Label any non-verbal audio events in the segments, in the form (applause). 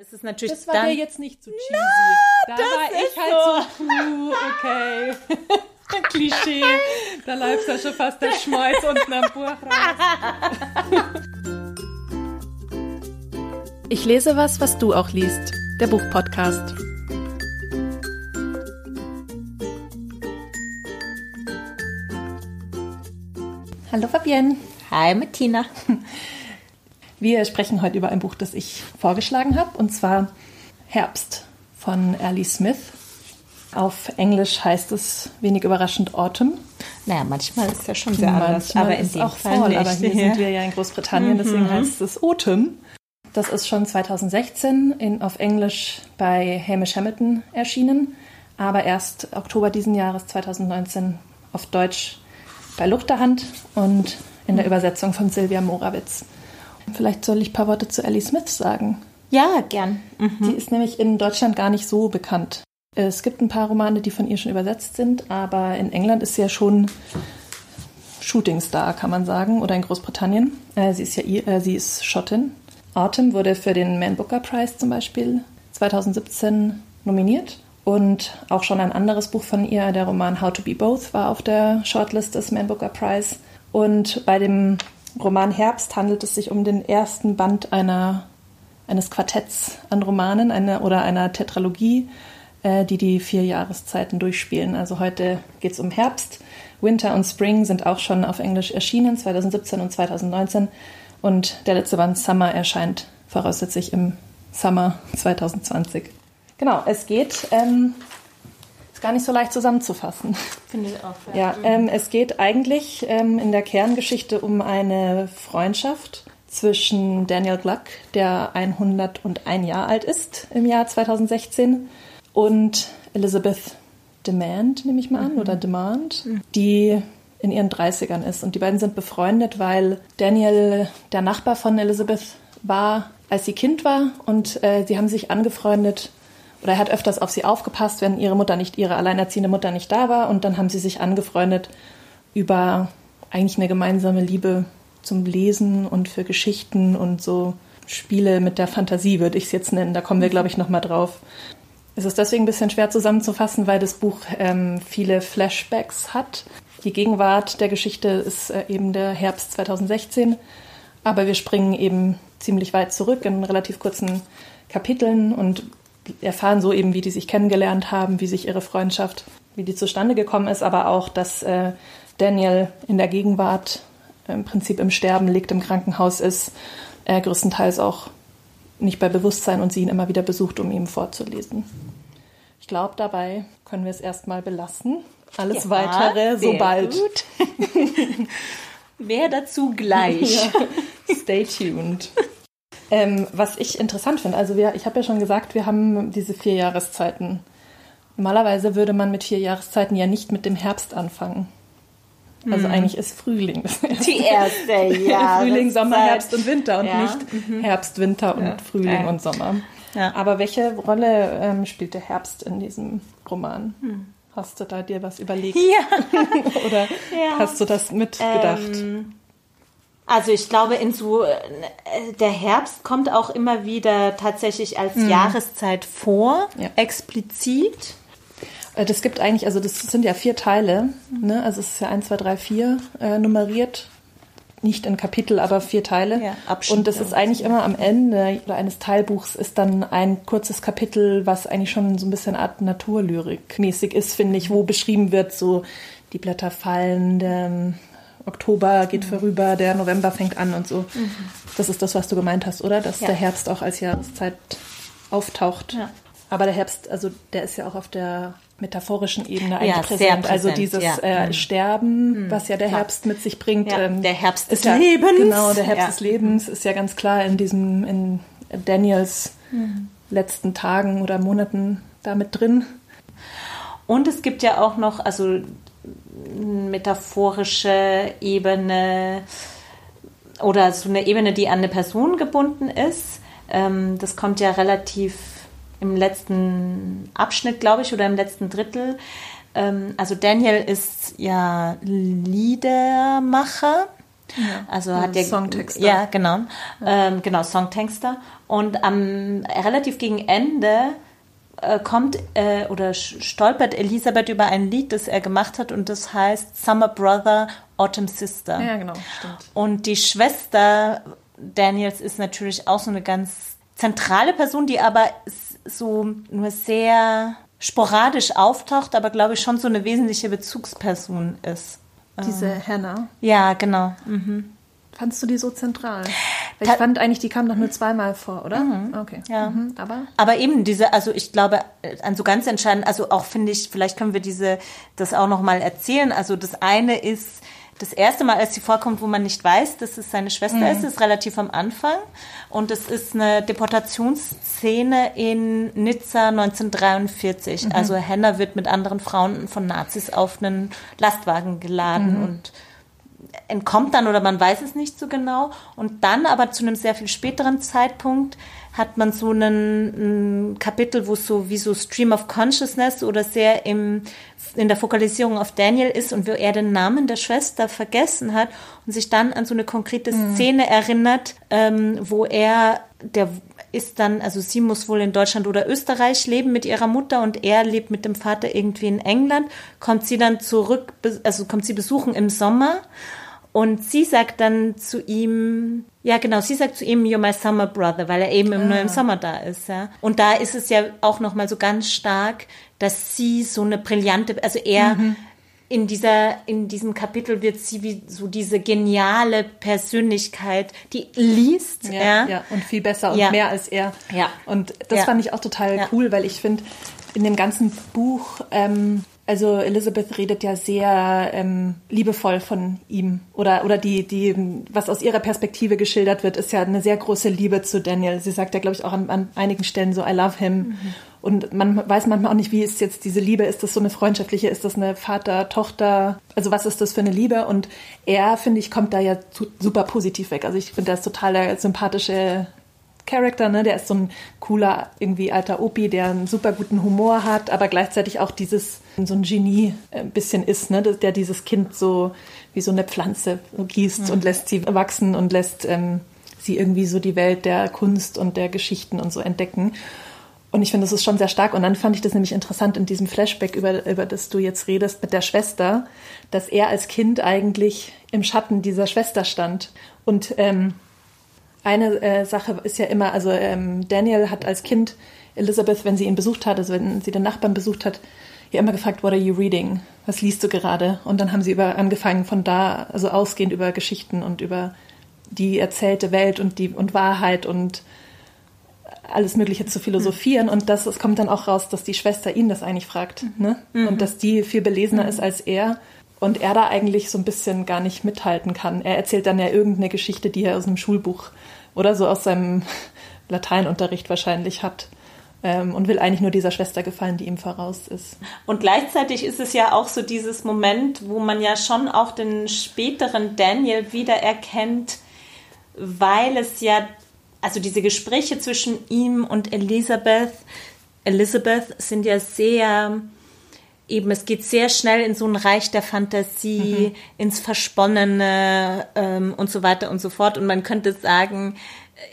Es ist natürlich Das war dann, dir jetzt nicht zu cheesy. da das war ist ich halt so, puh, okay. (laughs) Klischee. Da läuft ja schon fast der Schmeiß unten am Buch raus. (laughs) Ich lese was, was du auch liest. Der Buchpodcast. Hallo Fabienne. Hi mit Tina. (laughs) Wir sprechen heute über ein Buch, das ich vorgeschlagen habe, und zwar Herbst von Ellie Smith. Auf Englisch heißt es wenig überraschend Autumn. Naja, manchmal ist ja schon sehr anders, Manchmal aber in ist dem auch Fall Fall, nicht. aber hier Ja. sind wir ja in Großbritannien, deswegen heißt es Autumn. Das ist schon 2016 in, auf Englisch bei Hamish Hamilton erschienen, aber erst Oktober diesen Jahres 2019 auf Deutsch bei Luchterhand und in der Übersetzung von Silvia Morawitz. Vielleicht soll ich ein paar Worte zu Ellie Smith sagen. ja, gern. Mhm. Die ist nämlich in Deutschland gar nicht so bekannt. Es gibt ein paar Romane, die von ihr schon übersetzt sind, aber in England ist sie ja schon Shootingstar, kann man sagen, oder in Großbritannien. Äh, sie ist ja äh, sie ist Schottin. Autumn wurde für den Man Booker Prize zum Beispiel 2017 nominiert. Und auch schon ein anderes Buch von ihr, der Roman How to Be Both, war auf der Shortlist des Man Booker Prize. Und bei dem Roman Herbst handelt es sich um den ersten Band einer eines Quartetts an Romanen eine, oder einer Tetralogie, äh, die die vier Jahreszeiten durchspielen. Also heute geht es um Herbst. Winter und Spring sind auch schon auf Englisch erschienen, 2017 und 2019. Und der letzte Band Summer erscheint voraussichtlich im Summer 2020. Genau, es geht, ähm, ist gar nicht so leicht zusammenzufassen. Finde ich auch. Ja, ähm, es geht eigentlich ähm, in der Kerngeschichte um eine Freundschaft zwischen Daniel Gluck, der 101 Jahre alt ist im Jahr 2016, und Elizabeth Demand, nehme ich mal an, oder Demand, die in ihren 30ern ist. Und die beiden sind befreundet, weil Daniel der Nachbar von Elizabeth war, als sie Kind war. Und äh, sie haben sich angefreundet oder er hat öfters auf sie aufgepasst, wenn ihre Mutter nicht, ihre alleinerziehende Mutter nicht da war. Und dann haben sie sich angefreundet über eigentlich eine gemeinsame Liebe zum Lesen und für Geschichten und so Spiele mit der Fantasie, würde ich es jetzt nennen. Da kommen wir, glaube ich, nochmal drauf. Es ist deswegen ein bisschen schwer zusammenzufassen, weil das Buch ähm, viele Flashbacks hat. Die Gegenwart der Geschichte ist äh, eben der Herbst 2016, aber wir springen eben ziemlich weit zurück in relativ kurzen Kapiteln und erfahren so eben, wie die sich kennengelernt haben, wie sich ihre Freundschaft, wie die zustande gekommen ist, aber auch, dass äh, Daniel in der Gegenwart im Prinzip im Sterben liegt, im Krankenhaus ist, äh, größtenteils auch nicht bei Bewusstsein und sie ihn immer wieder besucht, um ihm vorzulesen. Ich glaube, dabei können wir es erstmal belassen. Alles Ja, Weitere sobald. gut. (laughs) Mehr dazu gleich. Stay tuned. Ähm, was ich interessant finde, also wir, ich habe ja schon gesagt, wir haben diese vier Jahreszeiten. Normalerweise würde man mit vier Jahreszeiten ja nicht mit dem Herbst anfangen. Also eigentlich ist Frühling das erste. Die erste, ja. (laughs) Frühling, Sommer, Jahreszeit. Herbst und Winter und Ja, nicht Herbst, Winter und Ja. Frühling Ja. und Sommer. Aber welche Rolle ähm, spielt der Herbst in diesem Roman? Hast du da dir was überlegt Ja. (laughs) oder hast du das mitgedacht? Ähm, also ich glaube, in so äh, der Herbst kommt auch immer wieder tatsächlich als Jahreszeit vor, Ja. explizit. Äh, Das gibt eigentlich, also das sind ja vier Teile, ne? Also es ist ja 1, 2, 3, 4 äh, nummeriert. Nicht in Kapitel, aber vier Teile. Ja, Abschnitte und das ist eigentlich immer am Ende oder eines Teilbuchs ist dann ein kurzes Kapitel, was eigentlich schon so ein bisschen Art Naturlyrik mäßig ist, finde ich, wo beschrieben wird, so die Blätter fallen, Oktober geht Mhm. vorüber, der November fängt an und so. Das ist das, was du gemeint hast, oder? Dass Ja. der Herbst auch als Jahreszeit auftaucht. Ja. Aber der Herbst, also der ist ja auch auf der metaphorischen Ebene eigentlich sehr präsent. Also präsent, dieses ja. äh, Mhm. Sterben, was ja der. Herbst mit sich bringt. Ähm, der Herbst des Lebens. Genau, der Herbst des Lebens ist ja ganz klar in diesem, in Daniels Mhm. letzten Tagen oder Monaten damit drin. Und es gibt ja auch noch, also metaphorische Ebene oder so eine Ebene, die an eine Person gebunden ist. Ähm, das kommt ja relativ im letzten Abschnitt, glaube ich, oder im letzten Drittel. Ähm, also Daniel ist ja Liedermacher Ja. Also hat der Songtexter. Ja, genau. Ja. Ähm, genau, Songtexter. Und am relativ gegen Ende äh, kommt äh, oder stolpert Elisabeth über ein Lied, das er gemacht hat und das heißt Summer Brother, Autumn Sister. Ja, genau, stimmt. Und die Schwester Daniels ist natürlich auch so eine ganz zentrale Person, die aber so nur sehr sporadisch auftaucht, aber glaube ich schon so eine wesentliche Bezugsperson ist. Diese ähm, Hannah. Ja, genau. Mhm. Fandst du die so zentral? Ich fand eigentlich, die kam doch nur zweimal vor, oder? Mhm. Okay. Ja. Mhm. Aber? Aber eben diese, also ich glaube, äh, an so ganz entscheidend, also auch finde ich, vielleicht können wir diese, das auch nochmal erzählen. Also das eine ist, das erste Mal, als sie vorkommt, wo man nicht weiß, dass es seine Schwester mhm. ist, ist relativ am Anfang. Und es ist eine Deportationsszene in Nizza 1943. Mhm. Also Hannah wird mit anderen Frauen von Nazis auf einen Lastwagen geladen mhm. und entkommt dann oder man weiß es nicht so genau. Und dann aber zu einem sehr viel späteren Zeitpunkt hat man so einen, ein Kapitel, wo es so wie so Stream of Consciousness oder sehr im, in der Fokalisierung auf Daniel ist und wo er den Namen der Schwester vergessen hat und sich dann an so eine konkrete mhm. Szene erinnert, ähm, wo er, der ist dann, also sie muss wohl in Deutschland oder Österreich leben mit ihrer Mutter und er lebt mit dem Vater irgendwie in England, kommt sie dann zurück, also kommt sie besuchen im Sommer und sie sagt dann zu ihm, ja genau, sie sagt zu ihm, you're my summer brother, weil er eben ah. nur im Sommer da ist. Ja. Und da ist es ja auch nochmal so ganz stark, dass sie so eine brillante, also er mhm. In dieser, in diesem Kapitel wird sie wie so diese geniale Persönlichkeit, die liest. Ja, ja. ja und viel besser und ja. mehr als er. Ja. Und das fand ich auch total cool, weil ich finde, in dem ganzen Buch ähm, also Elizabeth redet ja sehr ähm, liebevoll von ihm oder oder die die was aus ihrer Perspektive geschildert wird, ist ja eine sehr große Liebe zu Daniel. Sie sagt ja glaube ich auch an, an, einigen Stellen so I love him mhm. Und man weiß manchmal auch nicht, wie ist jetzt diese Liebe? Ist das so eine freundschaftliche? Ist das eine Vater Tochter? Also was ist das für eine Liebe? Und er finde ich kommt da ja super positiv weg. Also ich finde, er ist total der sympathische Charakter, ne? Der ist so ein cooler, irgendwie alter Opi, der einen super guten Humor hat, aber gleichzeitig auch dieses, so ein Genie ein bisschen ist, ne? Der dieses Kind so wie so eine Pflanze gießt mhm. und lässt sie wachsen und lässt ähm, sie irgendwie so die Welt der Kunst und der Geschichten und so entdecken. Und ich finde, das ist schon sehr stark. Und dann fand ich das nämlich interessant in diesem Flashback, über, über das du jetzt redest, mit der Schwester, dass er als Kind eigentlich im Schatten dieser Schwester stand. Und ähm, eine äh, Sache ist ja immer, also ähm, Daniel hat als Kind Elizabeth, wenn sie ihn besucht hat, also wenn sie den Nachbarn besucht hat, ja immer gefragt, what are you reading? Was liest du gerade? Und dann haben sie über angefangen von da, also ausgehend über Geschichten und über die erzählte Welt und die und Wahrheit und alles Mögliche zu philosophieren. Und das, es kommt dann auch raus, dass die Schwester ihn das eigentlich fragt, ne? Mhm. Und dass die viel belesener mhm. ist als er und er da eigentlich so ein bisschen gar nicht mithalten kann. Er erzählt dann ja irgendeine Geschichte, die er aus einem Schulbuch oder so aus seinem (laughs) Lateinunterricht wahrscheinlich hat. Ähm, und will eigentlich nur dieser Schwester gefallen, die ihm voraus ist. Und gleichzeitig ist es ja auch so dieses Moment, wo man ja schon auch den späteren Daniel wiedererkennt, weil es ja, also diese Gespräche zwischen ihm und Elisabeth, Elizabeth sind ja sehr eben, es geht sehr schnell in so ein Reich der Fantasie, mhm. ins Versponnene ähm, und so weiter und so fort. Und man könnte sagen,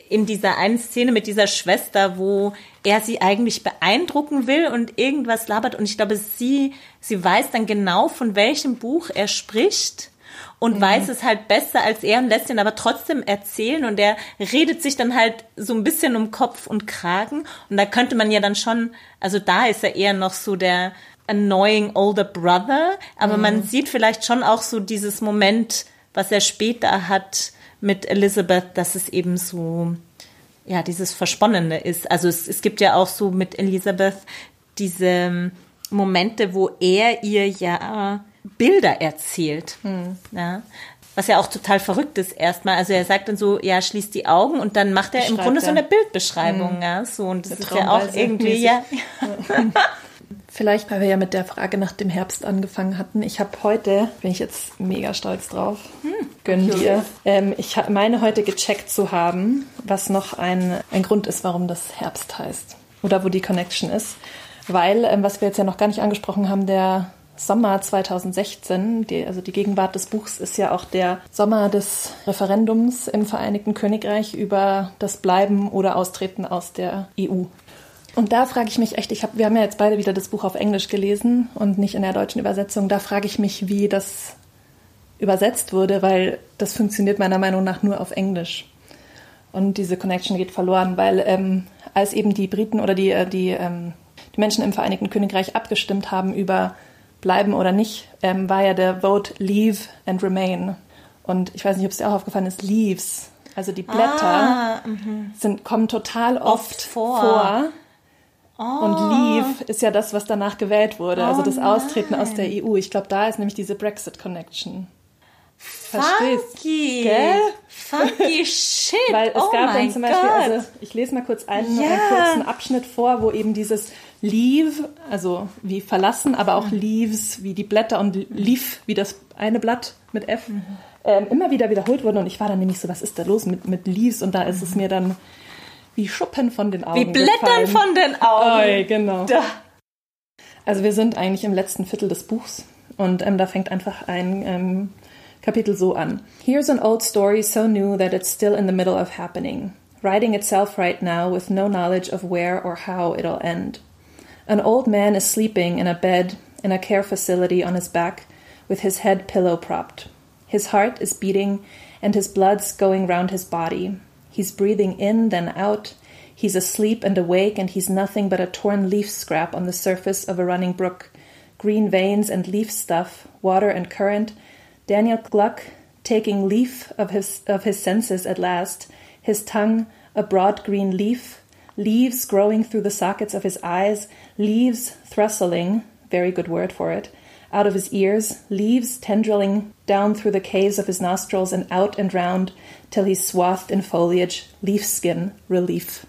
in dieser einen Szene mit dieser Schwester, wo er sie eigentlich beeindrucken will und irgendwas labert. Und ich glaube, sie, sie weiß dann genau, von welchem Buch er spricht und mhm. weiß es halt besser als er und lässt ihn aber trotzdem erzählen und er redet sich dann halt so ein bisschen um Kopf und Kragen und da könnte man ja dann schon, also da ist er eher noch so der annoying older brother, aber mhm. man sieht vielleicht schon auch so dieses Moment, was er später hat mit Elizabeth, dass es eben so, ja, dieses Versponnene ist. Also es, es gibt ja auch so mit Elizabeth diese Momente, wo er ihr ja Bilder erzählt. Mhm. Ja. Was ja auch total verrückt ist erstmal. Also er sagt dann so, ja, schließt die Augen und dann macht er im Grunde so eine Bildbeschreibung, mhm. ja. So, und das ist ja auch irgendwie, ja. (laughs) Vielleicht, weil wir ja mit der Frage nach dem Herbst angefangen hatten. Ich habe heute, bin ich jetzt mega stolz drauf, hm, gönn dir. Ähm, ich meine heute gecheckt zu haben, was noch ein, ein Grund ist, warum das Herbst heißt. Oder wo die Connection ist. Weil, ähm, was wir jetzt ja noch gar nicht angesprochen haben, der Sommer 2016, die, also die Gegenwart des Buchs ist ja auch der Sommer des Referendums im Vereinigten Königreich über das Bleiben oder Austreten aus der EU. Und da frage ich mich echt, ich hab, wir haben ja jetzt beide wieder das Buch auf Englisch gelesen und nicht in der deutschen Übersetzung. Da frage ich mich, wie das übersetzt wurde, weil das funktioniert meiner Meinung nach nur auf Englisch. Und diese Connection geht verloren, weil ähm, als eben die Briten oder die, äh, die, ähm, die Menschen im Vereinigten Königreich abgestimmt haben über bleiben oder nicht, ähm, war ja der Vote Leave and Remain. Und ich weiß nicht, ob es dir auch aufgefallen ist, Leaves, also die Blätter, ah, sind, kommen total oft, oft vor. vor. Oh. Und Leave ist ja das, was danach gewählt wurde, oh, also das Austreten nein. aus der EU. Ich glaube, da ist nämlich diese Brexit-Connection. Verstehst? Funky. Gell? Funky (laughs) shit. Weil es oh gab dann zum Beispiel, also ich lese mal kurz einen, yeah. einen kurzen Abschnitt vor, wo eben dieses Leave, also wie verlassen, aber auch Leaves wie die Blätter und Leaf wie das eine Blatt mit F, mhm. ähm, immer wieder wiederholt wurden. Und ich war dann nämlich so, was ist da los mit, mit Leaves? Und da ist es mir dann wie Schuppen von den Augen. Wie Blättern gefallen. von den Augen. Oi, genau. Da. Also wir sind eigentlich im letzten Viertel des Buchs und ähm, da fängt einfach ein ähm, Kapitel so an. Here's an old story so new that it's still in the middle of happening, writing itself right now with no knowledge of where or how it'll end. An old man is sleeping in a bed in a care facility on his back with his head pillow propped. His heart is beating and his blood's going round his body. He's breathing in, then out. He's asleep and awake, and he's nothing but a torn leaf scrap on the surface of a running brook. Green veins and leaf stuff, water and current, Daniel Gluck taking leaf of his, of his senses at last, his tongue a broad green leaf, leaves growing through the sockets of his eyes, leaves thrustling, very good word for it, out of his ears, leaves tendriling down through the caves of his nostrils and out and round till he's swathed in foliage, leaf skin, relief.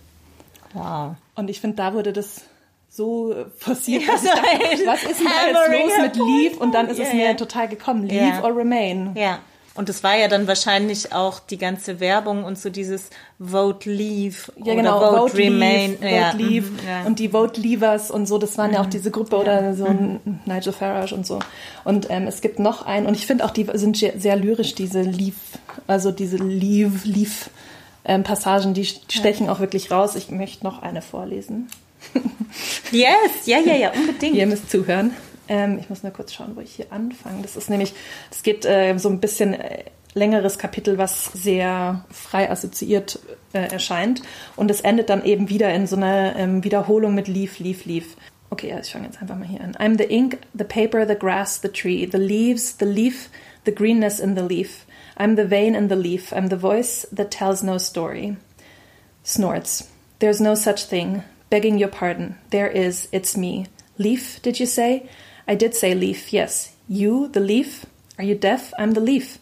Wow. Und ich finde, da wurde das so forciert, ja, dass ich dachte, was ist denn da jetzt los mit Leave? Und dann ist es mir total gekommen, Leave or Remain. Ja. Und es war ja dann wahrscheinlich auch die ganze Werbung und so dieses Vote Leave ja, genau, oder Vote, Vote Remain. Leave, ja. Vote Leave ja. und die Vote Leavers und so, das waren ja auch mhm. diese Gruppe oder so mhm. Nigel Farage und so. Und ähm, es gibt noch einen, und ich finde auch, die sind sehr lyrisch, diese Leave, also diese Leave, Leave ähm, Passagen, die stechen auch wirklich raus. Ich möchte noch eine vorlesen. Yes, ja, ja, ja, unbedingt. Ihr müsst zuhören. Ähm, ich muss nur kurz schauen, wo ich hier anfange. Das ist nämlich, es geht äh, so ein bisschen äh, längeres Kapitel, was sehr frei assoziiert äh, erscheint. Und es endet dann eben wieder in so einer ähm, Wiederholung mit Leaf, Leaf, Leaf. Okay, also ich fange jetzt einfach mal hier an. I'm the ink, the paper, the grass, the tree, the leaves, the leaf, the greenness in the leaf. I'm the vein in the leaf. I'm the voice that tells no story. Snorts. There's no such thing. Begging your pardon. There is. It's me. Leaf, did you say? I did say leaf, yes. You, the leaf? Are you deaf? I'm the leaf.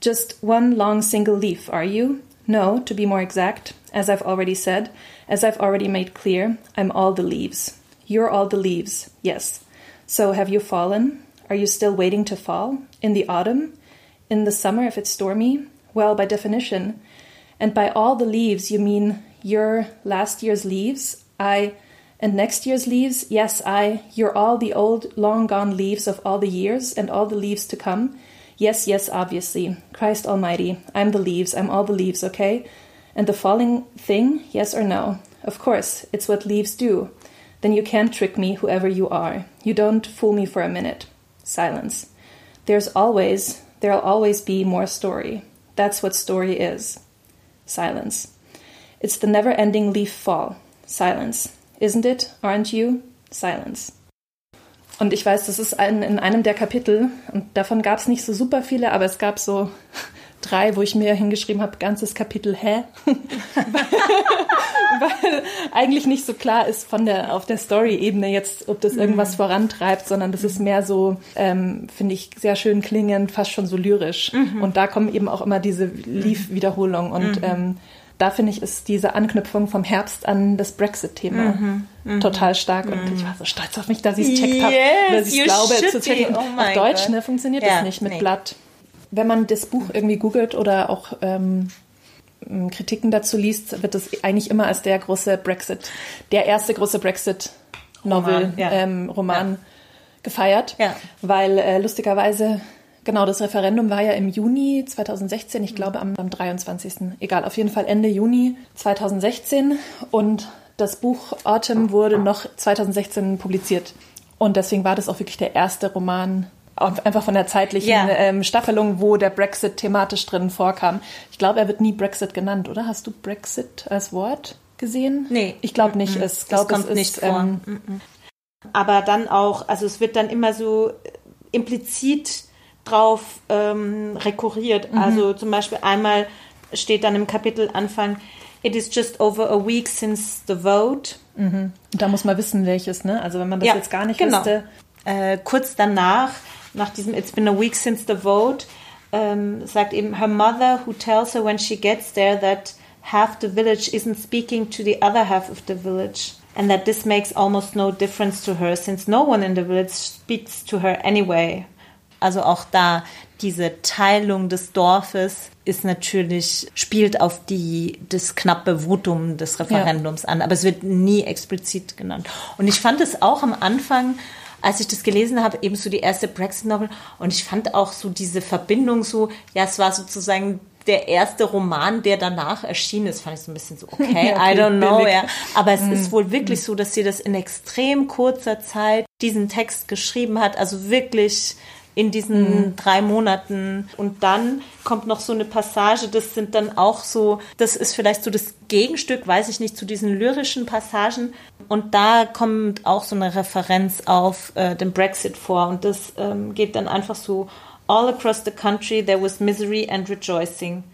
Just one long single leaf, are you? No, to be more exact, as I've already said, as I've already made clear, I'm all the leaves. You're all the leaves, yes. So have you fallen? Are you still waiting to fall? In the autumn? In the summer if it's stormy? Well, by definition. And by all the leaves, you mean your last year's leaves? I and next year's leaves, yes, I, you're all the old, long gone leaves of all the years and all the leaves to come. Yes, yes, obviously. Christ Almighty, I'm the leaves, I'm all the leaves, okay? And the falling thing, yes or no? Of course, it's what leaves do. Then you can't trick me, whoever you are. You don't fool me for a minute. Silence. There's always, there'll always be more story. That's what story is. Silence. It's the never ending leaf fall. Silence. Isn't it? Aren't you? Silence. Und ich weiß, das ist ein, in einem der Kapitel, und davon gab es nicht so super viele, aber es gab so (laughs) drei, wo ich mir hingeschrieben habe, ganzes Kapitel, hä? (laughs) (laughs) Weil eigentlich nicht so klar ist von der, auf der Story-Ebene jetzt, ob das irgendwas mhm. vorantreibt, sondern das ist mehr so, ähm, finde ich, sehr schön klingend, fast schon so lyrisch. Mhm. Und da kommen eben auch immer diese Leaf-Wiederholungen und mhm. ähm, da finde ich, ist diese Anknüpfung vom Herbst an das Brexit-Thema mhm, mhm, total stark. Und ich war so stolz auf mich, dass ich es checkt habe, dass ich glaube zu checken. Oh auf Deutsch ne, funktioniert ja, das nicht mit nee. Blatt. Wenn man das Buch irgendwie googelt oder auch ähm, Kritiken dazu liest, wird das eigentlich immer als der große Brexit, der erste große Brexit-Novel, Roman, ja. ähm, Roman ja. gefeiert, weil äh, lustigerweise Genau, das Referendum war ja im Juni 2016, ich glaube am, am 23. Egal, auf jeden Fall Ende Juni 2016 und das Buch Autumn wurde noch 2016 publiziert. Und deswegen war das auch wirklich der erste Roman, einfach von der zeitlichen Ja. ähm, Staffelung, wo der Brexit thematisch drin vorkam. Ich glaube, er wird nie Brexit genannt, oder? Hast du Brexit als Wort gesehen? Nee. Ich glaube nicht. Mhm. Es, Das glaub, kommt es ist, nicht vor. Ähm, aber dann auch, also es wird dann immer so implizit drauf ähm, rekurriert. Mhm. Also zum Beispiel einmal steht dann im Kapitelanfang, It is just over a week since the vote. und da muss man wissen, welches, ne? Also wenn man das Ja, jetzt gar nicht genau. wüsste. Äh, kurz danach, nach diesem It's been a week since the vote, ähm, sagt eben her mother who tells her when she gets there that half the village isn't speaking to the other half of the village and that this makes almost no difference to her since no one in the village speaks to her anyway. Also auch da diese Teilung des Dorfes ist natürlich, spielt auf die, das knappe Votum des Referendums an, aber es wird nie explizit genannt. Und ich fand es auch am Anfang, als ich das gelesen habe, eben so die erste Brexit-Novel und ich fand auch so diese Verbindung so, ja, es war sozusagen der erste Roman, der danach erschienen ist, fand ich so ein bisschen so, (laughs) okay, Ja, I don't know, billig. ja. Aber es ist wohl wirklich so, dass sie das in extrem kurzer Zeit diesen Text geschrieben hat, also wirklich in diesen drei Monaten. Und dann kommt noch so eine Passage, das sind dann auch so, das ist vielleicht so das Gegenstück, weiß ich nicht, zu diesen lyrischen Passagen. Und da kommt auch so eine Referenz auf äh, den Brexit vor. Und das ähm, geht dann einfach so, all across the country there was misery and rejoicing.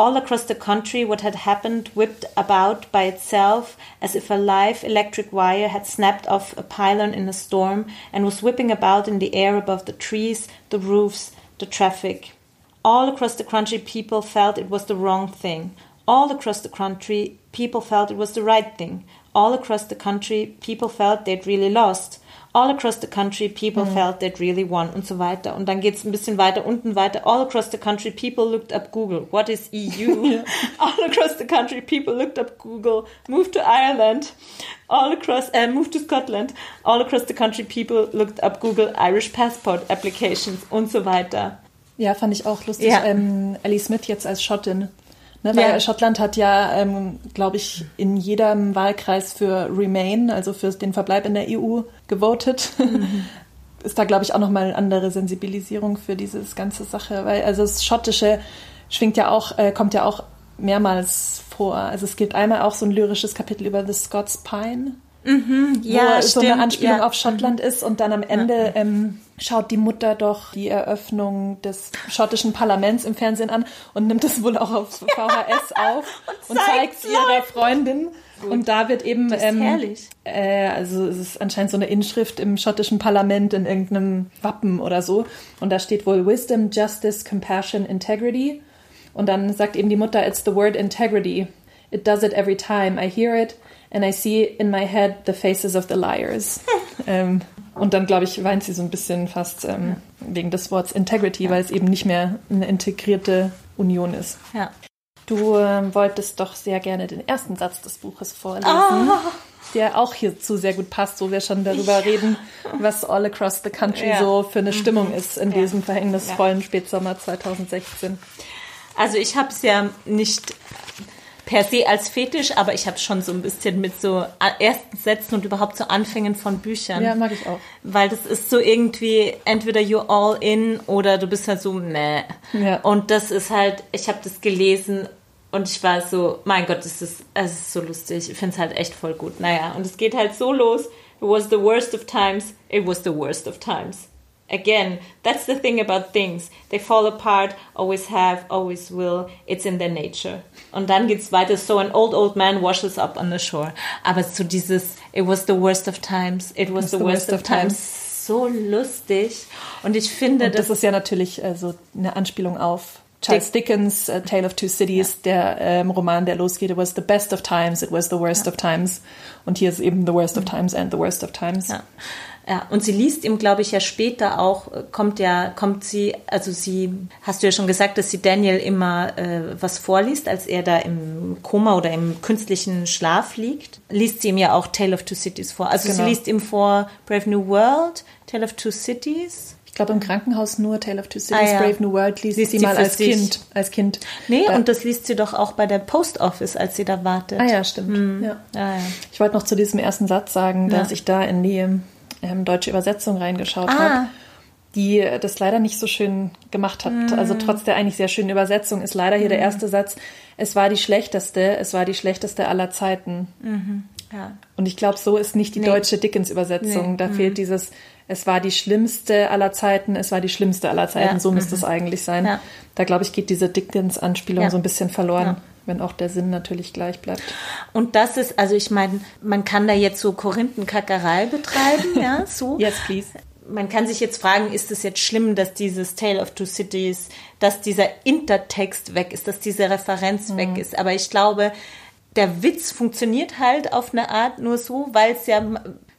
All across the country, what had happened whipped about by itself as if a live electric wire had snapped off a pylon in a storm and was whipping about in the air above the trees, the roofs, the traffic. All across the country, people felt it was the wrong thing. All across the country, people felt it was the right thing. All across the country, people felt they'd really lost. All across the country, people felt they'd really won und so weiter. Und dann geht's ein bisschen weiter unten weiter. All across the country, people looked up Google. What is EU? (laughs) All across the country, people looked up Google. Moved to Ireland. All across, äh, moved to Scotland. All across the country, people looked up Google Irish passport applications und so weiter. Ja, fand ich auch lustig. Ja. Ähm, Ellie Smith jetzt als Schottin. Ne, weil Ja. Schottland hat ja, ähm, glaube ich, in jedem Wahlkreis für Remain, also für den Verbleib in der EU, gewotet. Mhm. (laughs) Ist da, glaube ich, auch nochmal eine andere Sensibilisierung für diese ganze Sache. Weil also das Schottische schwingt ja auch, äh, kommt ja auch mehrmals vor. Also es gibt einmal auch so ein lyrisches Kapitel über The Scots Pine. wo so eine Anspielung ja. Mhm. auf Schottland ist und dann am Ende ähm, schaut die Mutter doch die Eröffnung des schottischen Parlaments im Fernsehen an und nimmt es wohl auch auf VHS auf (laughs) und, zeigt es ihrer Freundin. Und da wird eben, Das ist ähm, herrlich. äh, also es ist anscheinend so eine Inschrift im schottischen Parlament in irgendeinem Wappen oder so. Und da steht wohl Wisdom, Justice, Compassion, Integrity. Und dann sagt eben die Mutter, it's the word integrity. It does it every time. I hear it and I see in my head the faces of the liars. (laughs) ähm, und dann, glaube ich, weint sie so ein bisschen fast ähm, wegen des Wortes Integrity, weil es eben nicht mehr eine integrierte Union ist. Ja. Du ähm, wolltest doch sehr gerne den ersten Satz des Buches vorlesen, Ah. der auch hierzu sehr gut passt, wo wir schon darüber reden, was all across the country Ja. so für eine Stimmung ist in Ja. diesem verhängnisvollen Spätsommer 2016. Also ich habe es ja nicht per se als Fetisch, aber ich habe schon so ein bisschen mit so ersten Sätzen und überhaupt so Anfängen von Büchern. Ja, mag ich auch. Weil das ist so irgendwie entweder you're all in oder du bist halt so meh. Ja. Und das ist halt, ich habe das gelesen und ich war so, mein Gott, das ist, es ist so lustig. Ich finde es halt echt voll gut. Naja, und es geht halt so los. It was the worst of times. It was the worst of times. Again, that's the thing about things. They fall apart, always have, always will. It's in their nature. Und dann geht's weiter. So an old, old man washes up on the shore. Aber so dieses, it was the worst of times. It was the, worst, of times. So lustig. Und ich finde, Und das ist ja natürlich also eine Anspielung auf Charles Dickens, A Tale of Two Cities, der ähm, Roman, der losgeht. It was the best of times, it was the worst of times. Und hier ist eben the worst of times and the worst of times. Ja. Ja, und sie liest ihm, glaube ich, ja später auch, äh, kommt ja, kommt sie, also sie, hast du ja schon gesagt, dass sie Daniel immer äh, was vorliest, als er da im Koma oder im künstlichen Schlaf liegt. Liest sie ihm ja auch Tale of Two Cities vor. Also genau. sie liest ihm vor Brave New World, Tale of Two Cities. Ich glaube im Krankenhaus nur Tale of Two Cities, ah, ja. Brave New World liest, liest sie mal als Kind, als Kind. Nee, da. und das liest sie doch auch bei der Post Office, als sie da wartet. Ah ja, stimmt. Hm. Ja. Ah, ja. Ich wollte noch zu diesem ersten Satz sagen, dass ich da in die ähm, deutsche Übersetzung reingeschaut ah. habe, die das leider nicht so schön gemacht hat. Mm. Also trotz der eigentlich sehr schönen Übersetzung ist leider hier mm. der erste Satz, es war die schlechteste, es war die schlechteste aller Zeiten. Mhm. Ja. Und ich glaube, so ist nicht die nee. deutsche Dickens-Übersetzung. Nee. Da mhm. fehlt dieses, es war die schlimmste aller Zeiten, es war die schlimmste aller Zeiten. Ja. So müsste mhm. es eigentlich sein. Ja. Da, glaube ich, geht diese Dickens-Anspielung so ein bisschen verloren wenn auch der Sinn natürlich gleich bleibt. Und das ist, also ich meine, man kann da jetzt so Korinthenkackerei betreiben, ja, (laughs) so. yes, please. Man kann sich jetzt fragen, ist es jetzt schlimm, dass dieses Tale of Two Cities, dass dieser Intertext weg ist, dass diese Referenz mhm. weg ist. Aber ich glaube, der Witz funktioniert halt auf eine Art nur so, weil es ja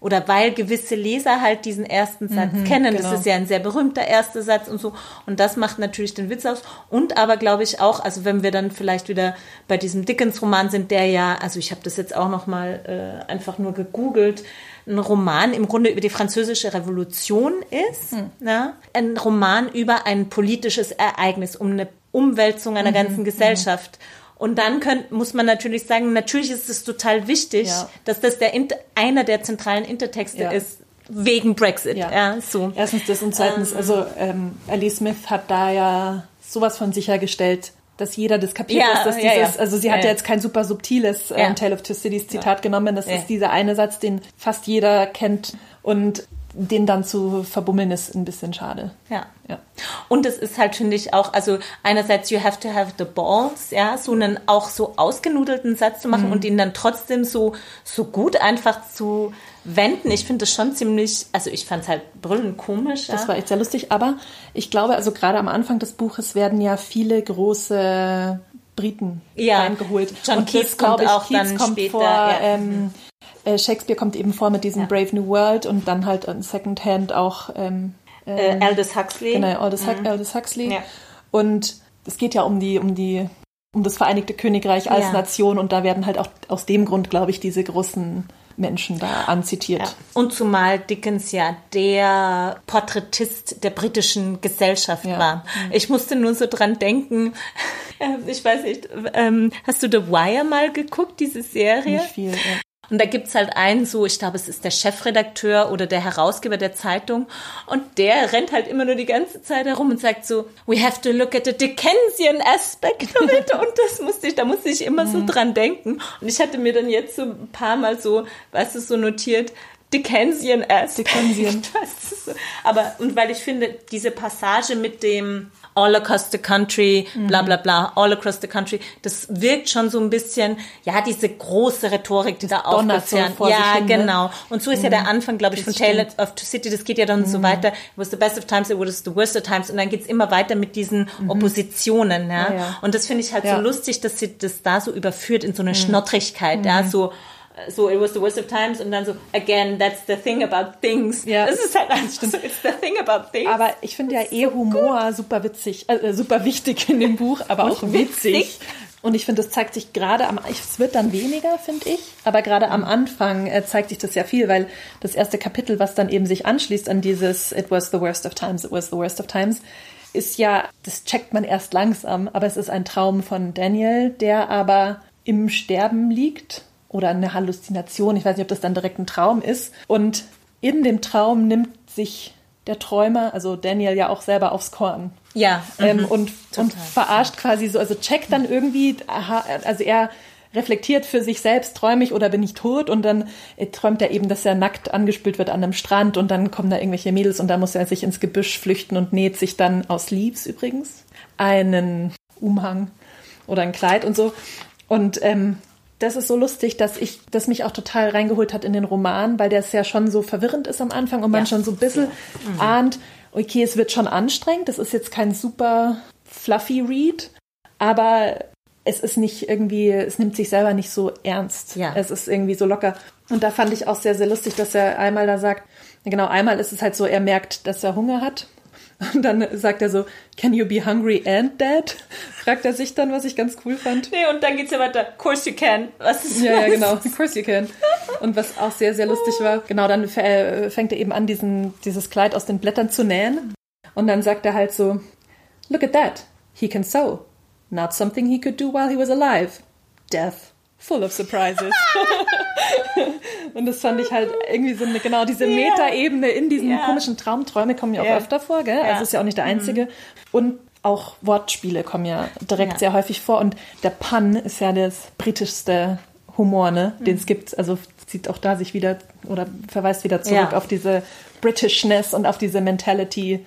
oder weil gewisse Leser halt diesen ersten Satz mhm, kennen. Genau. Das ist ja ein sehr berühmter erster Satz und so. Und das macht natürlich den Witz aus. Und aber glaube ich auch, also wenn wir dann vielleicht wieder bei diesem Dickens-Roman sind, der ja, also ich habe das jetzt auch noch mal äh, einfach nur gegoogelt, ein Roman im Grunde über die französische Revolution ist. Mhm. Na? Ein Roman über ein politisches Ereignis, um eine Umwälzung einer mhm, ganzen Gesellschaft. Mhm. Und dann könnt, muss man natürlich sagen, natürlich ist es total wichtig, ja. dass das der einer der zentralen Intertexte ja. ist, wegen Brexit. Ja. ja. so. Erstens das und zweitens, ähm, also ähm, Ellie Smith hat da ja sowas von sichergestellt, dass jeder das kapiert, ja, dass dieses, ja, also sie hat ja, jetzt kein super subtiles ähm, Tale of Two Cities Zitat genommen, das ist dieser eine Satz, den fast jeder kennt und den dann zu verbummeln ist ein bisschen schade. Ja. ja. Und es ist halt, finde ich, auch, also einerseits, you have to have the balls, ja, so einen auch so ausgenudelten Satz zu machen mhm. und ihn dann trotzdem so, so gut einfach zu wenden. Ich finde das schon ziemlich, also ich fand es halt brüllend komisch. Das ja. war echt sehr lustig, aber ich glaube, also gerade am Anfang des Buches werden ja viele große Briten ja. reingeholt. John und Keats kommt auch Keats dann kommt später. Vor, ja. ähm, äh, Shakespeare kommt eben vor mit diesem ja. Brave New World und dann halt in Secondhand auch ähm, äh, ähm, Aldous Huxley. Genau, Aldous, mhm. Aldous Huxley. Ja. Und es geht ja um die, um die, um das Vereinigte Königreich als ja. Nation und da werden halt auch aus dem Grund, glaube ich, diese großen Menschen da anzitiert. Ja. Und zumal Dickens ja der Porträtist der britischen Gesellschaft ja. war. Mhm. Ich musste nur so dran denken, (laughs) ich weiß nicht, ähm, hast du The Wire mal geguckt, diese Serie? Nicht viel, ja. Und da gibt's halt einen so, ich glaube, es ist der Chefredakteur oder der Herausgeber der Zeitung. Und der rennt halt immer nur die ganze Zeit herum und sagt so, we have to look at the Dickensian aspect of it. (laughs) und das musste ich, da musste ich immer so mhm. dran denken. Und ich hatte mir dann jetzt so ein paar Mal so, weißt du, so notiert, Dickensian aspect. Dickensian. (laughs) Aber, und weil ich finde, diese Passage mit dem, all across the country, bla bla bla, all across the country. Das wirkt schon so ein bisschen, ja, diese große Rhetorik, die da aufgezählt so Ja, hin, ne? genau. Und so ist mhm. ja der mhm. Anfang, glaube ich, das von Tale of Two City. Das geht ja dann mhm. so weiter. It was the best of times, it was the worst of times. Und dann geht's immer weiter mit diesen mhm. Oppositionen. Ja? ja, ja. Und das finde ich halt ja. so lustig, dass sie das da so überführt in so eine mhm. Schnottrigkeit. Ja, mhm. so so it was the worst of times und dann so again that's the thing about things. Ja. Das ist halt einfach so it's the thing about things. Aber ich finde ja eh Humor gut. super witzig, äh, super wichtig in dem Buch, (laughs) aber auch witzig. witzig. Und ich finde, das zeigt sich gerade am, es wird dann weniger, finde ich, aber gerade am Anfang äh, zeigt sich das ja viel, weil das erste Kapitel, was dann eben sich anschließt an dieses It was the worst of times, it was the worst of times, ist ja, das checkt man erst langsam, aber es ist ein Traum von Daniel, der aber im Sterben liegt oder eine Halluzination. Ich weiß nicht, ob das dann direkt ein Traum ist. Und in dem Traum nimmt sich der Träumer, also Daniel ja auch selber aufs Korn. Ja. Ähm, mhm. und, und verarscht quasi so, also checkt dann irgendwie, aha, also er reflektiert für sich selbst, träume ich oder bin ich tot? Und dann äh, träumt er eben, dass er nackt angespült wird an einem Strand und dann kommen da irgendwelche Mädels und da muss er sich ins Gebüsch flüchten und näht sich dann aus Leaves übrigens einen Umhang oder ein Kleid und so. Und ähm, das ist so lustig, dass ich, das mich auch total reingeholt hat in den Roman, weil der es ja schon so verwirrend ist am Anfang und man ja. schon so ein bisschen ja. mhm. ahnt, okay, es wird schon anstrengend. Das ist jetzt kein super fluffy Read, aber es ist nicht irgendwie, es nimmt sich selber nicht so ernst. Ja. Es ist irgendwie so locker. Und da fand ich auch sehr, sehr lustig, dass er einmal da sagt, genau, einmal ist es halt so, er merkt, dass er Hunger hat. Und dann sagt er so, can you be hungry and dead? Fragt er sich dann, was ich ganz cool fand. Nee, und dann geht's ja weiter. Of course you can. Was ist Ja, ja, was? genau. Of course you can. Und was auch sehr, sehr lustig war, genau, dann äh, fängt er eben an, diesen, dieses Kleid aus den Blättern zu nähen. Und dann sagt er halt so, look at that. He can sew. Not something he could do while he was alive. Death. Full of surprises. (laughs) und das fand ich halt irgendwie so eine, genau, diese Ja. Metaebene in diesen Ja. komischen Traumträume kommen ja auch Ja. öfter vor, gell? Also ist ja auch nicht der einzige. Und auch Wortspiele kommen ja direkt Ja. sehr häufig vor. Und der Pun ist ja das britischste Humor, ne, den Mhm. es gibt. Also zieht auch da sich wieder oder verweist wieder zurück Ja. auf diese Britishness und auf diese Mentality.